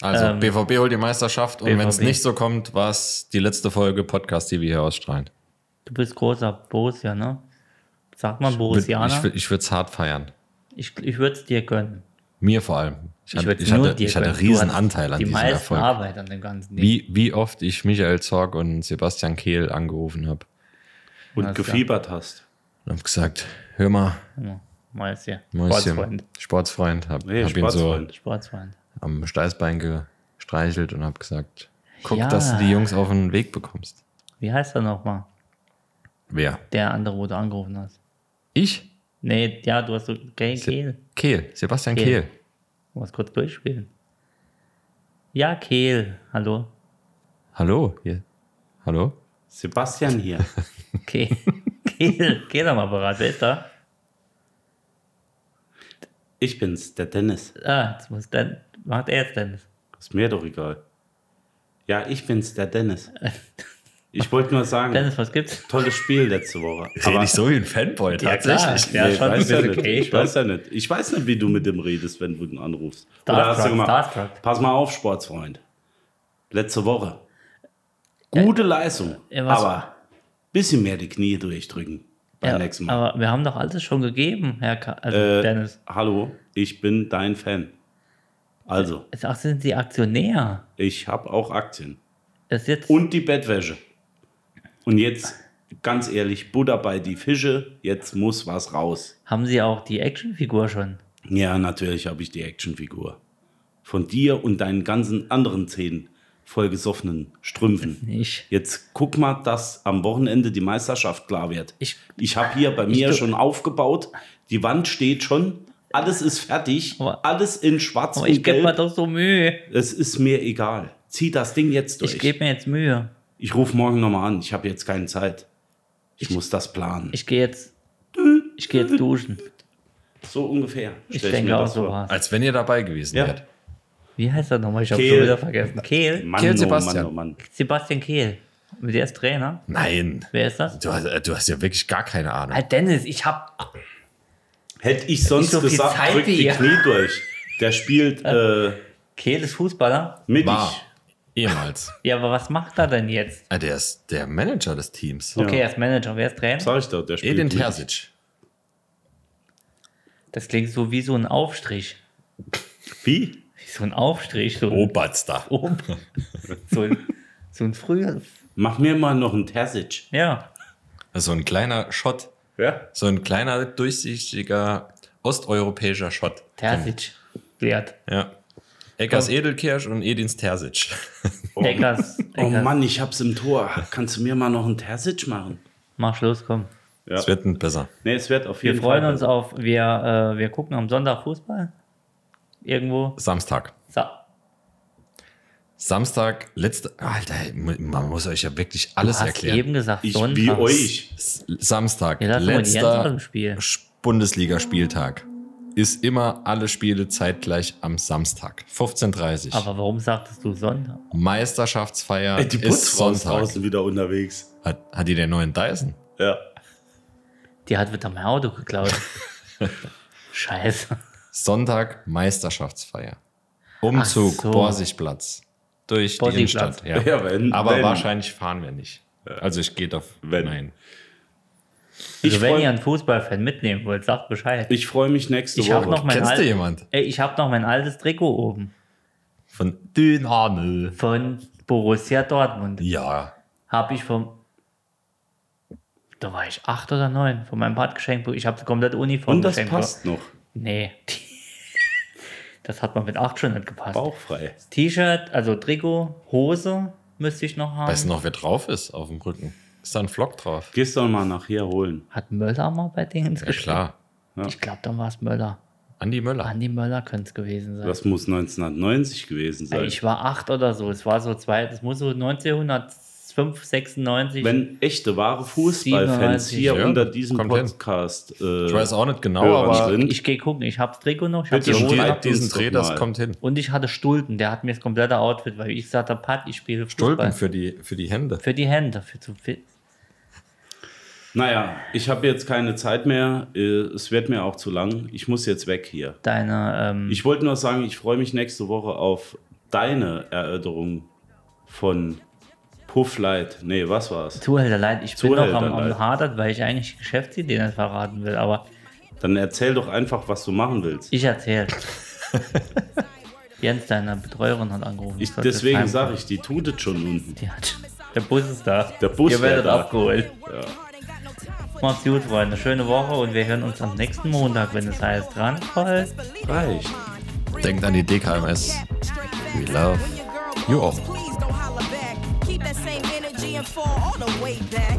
Also Ähm, BVB holt die Meisterschaft und wenn es nicht so kommt, war es die letzte Folge Podcast, die wir hier ausstrahlen. Du bist großer Borussia, ne? Sagt man Ich, Borussianer? würd- ich würde es hart feiern. Ich, ich würde es dir gönnen. Mir vor allem. Ich, hatte, würd's ich, nur hatte, dir ich hatte riesen Anteil an Die diesem Erfolg. Arbeit an dem ganzen Ding. Wie, wie oft ich Michael Zorg und Sebastian Kehl angerufen habe Und Alles klar. gefiebert hast. und habe gesagt, hör mal, Ja, Mäuschen. Mäuschen, Sportsfreund. Sportsfreund, habe Nee, hab ihn so Sportsfreund. Sportsfreund. am Steißbein gestreichelt und habe gesagt, guck, Ja. dass du die Jungs auf den Weg bekommst. Wie heißt er nochmal? Wer? Der andere, wo du angerufen hast. Ich? Nee, ja, du hast so Kehl. Kehl. Kehl, Sebastian Kehl. Kehl. Du musst kurz durchspielen. Ja, Kehl. Hallo. Hallo? Hier. Hallo? Sebastian hier. Kehl. Kehl. Kehl am Apparat. Wer ist da? Ich bin's, der Dennis. Ah, jetzt muss dann. Macht er jetzt Dennis. Ist mir doch egal. Ja, ich bin's, der Dennis. Ich wollte nur sagen, Dennis, was gibt's? tolles Spiel letzte Woche. Rede ich so wie ein Fanboy, Ja, klar. tatsächlich. Ja, nee, schon ein weiß ja bisschen nicht. okay. Ich weiß ja nicht. Ich weiß nicht, wie du mit dem redest, wenn du ihn anrufst. Starstruck, Oder hast du gemacht, pass mal auf, Sportsfreund. Letzte Woche. Gute Leistung. ja, was- aber bisschen mehr die Knie durchdrücken beim Ja, nächsten Mal. aber wir haben doch alles schon gegeben, Herr Ka also Äh, Dennis. Hallo, ich bin dein Fan. Also, Ach, sind Sie Aktionär? ich habe auch Aktien. Und die Bettwäsche. Und jetzt, ganz ehrlich, Butter bei die Fische. Jetzt muss was raus. haben Sie auch die Actionfigur schon? Ja, natürlich habe ich die Actionfigur. Von dir und deinen ganzen anderen zehn vollgesoffenen Strümpfen. Nicht. Jetzt guck mal, dass am Wochenende die Meisterschaft klar wird. Ich- Ich habe hier bei mir schon aufgebaut. Die Wand steht schon. Alles ist fertig. Aber- alles in schwarz Aber und ich gebe mir gelb. doch so Mühe. Es ist mir egal. Zieh das Ding jetzt durch. Ich gebe mir jetzt Mühe. Ich rufe morgen nochmal an. Ich habe jetzt keine Zeit. Ich, muss das planen. Ich gehe jetzt. Ich gehe jetzt duschen. so ungefähr. Ich denke mir auch so was. Als wenn ihr dabei gewesen Ja. wärt. Wie heißt er nochmal? Ich habe schon wieder vergessen. Kehl? Mann, Kehl oh Sebastian. Mann, oh Mann. Sebastian Kehl. Der ist Trainer. Nein. Wer ist das? Du hast, äh, du hast ja wirklich gar keine Ahnung. Ah, Dennis, ich hab. Hätte ich sonst so gesagt, Zeit drück die. Knie durch. Der spielt äh, Kehl ist Fußballer. mittig. War. Ehemals. Ja, aber was macht er denn jetzt? Ah, der ist der Manager des Teams. Okay, er ist Manager. Wer ist Trainer? Sag ich doch, der spielt Edin. Terzic. Das klingt so wie so ein Aufstrich. Wie? Wie so ein Aufstrich. So ein, Oberster. oben. so ein, so ein früher. Mach mir mal noch einen Terzic. Ja. So ein kleiner Shot. Ja? So ein kleiner, durchsichtiger osteuropäischer Shot. Terzic. Wert. Ja. Eckers Edelkirsch und Edins Terzic. Eckers. Oh Eckers. Mann, ich hab's im Tor. Kannst du mir mal noch einen Terzic machen? Mach Schluss, komm. Ja. Es wird ein besser. Nee, es wird auf Wir jeden freuen Fall. uns auf, wir, äh, wir gucken am Sonntag Fußball. Irgendwo. Samstag. Sa Samstag, letzte. Alter, man muss euch ja wirklich alles du hast erklären. eben gesagt, Ich Sonntag. wie euch. S- Samstag, Ja, lass mal die Jens aus letzter Spiel. Sch- Bundesligaspieltag. Ist immer alle Spiele zeitgleich am Samstag. 15.30 Uhr. Aber warum sagtest du Sonntag? Meisterschaftsfeier Ey, die ist Sonntag. draußen wieder unterwegs. Hat, hat die den neuen Dyson? Ja. Die hat wieder mein Auto geklaut. Scheiße. Sonntag Meisterschaftsfeier. Umzug, Ach so. Borsigplatz. Durch die Borsigplatz. Innenstadt. Ja. Ja, wenn- Aber wenn. wahrscheinlich fahren wir nicht. Also ich gehe auf Wenn. Nein. Also Ich wenn freu- ihr einen Fußballfan mitnehmen wollt, sagt Bescheid. Ich freue mich nächste Ich Woche. noch mein Kennst du jemand? Ey, ich habe noch mein altes Trikot oben Von Dynamo. von Borussia Dortmund. Ja. Habe ich vom da war ich acht oder neun von meinem Bad geschenkt. Ich habe komplett Uniform Und das geschenkt. passt noch. Nee. Das hat man mit acht schon nicht gepasst. Bauchfrei. T-Shirt, also Trikot, Hose müsste ich noch haben. Weißt du noch, wer drauf ist auf dem Rücken? Ist da ein Flock drauf? Gehst doch mal nachher holen. Hat Möller mal bei Dingens Ja, gespielt? klar. Ich glaube, dann war es Möller. Andi Möller. Andi Möller könnte es gewesen sein. Das muss 1990 gewesen sein. ich war acht oder so. Es war so zwei, das muss so 5,96. Wenn echte, wahre Fußballfans 97, hier ja, unter diesem. Podcast äh, Ich weiß auch nicht genau, aber sind, ich gehe gucken, ich hab's Trikot noch, ich hab Bitte die diesen, Dreh, das mal. kommt hin. und ich hatte Stulpen, der hat mir das komplette Outfit, weil ich gesagt habe, Pat, ich spiele Fußball. Stulpen für die, für die Hände. Für die Hände, für zu fit. Naja, ich habe jetzt keine Zeit mehr. Äh, Es wird mir auch zu lang. Ich muss jetzt weg hier. Deine, ähm, Ich wollte nur sagen, ich freue mich nächste Woche auf deine Erörterung von Pufflight. Nee, was war's? Zuhälter leid, ich bin noch am, am hadert, weil ich eigentlich die Geschäftsidee nicht verraten will, aber Dann erzähl doch einfach, was du machen willst. ich erzähle. Jens, deine Betreuerin hat angerufen. Ich, deswegen sage ich, die tut es schon unten. Der Bus ist da. Der Bus Ihr wär werdet da. abgeholt. Macht's gut, Freunde. Schöne Woche und wir hören uns am nächsten Montag, wenn es heißt Randvoll. Reicht. Denkt an die DKMS. We love you all. Please don't holler back. Keep that same energy and fall all the way back.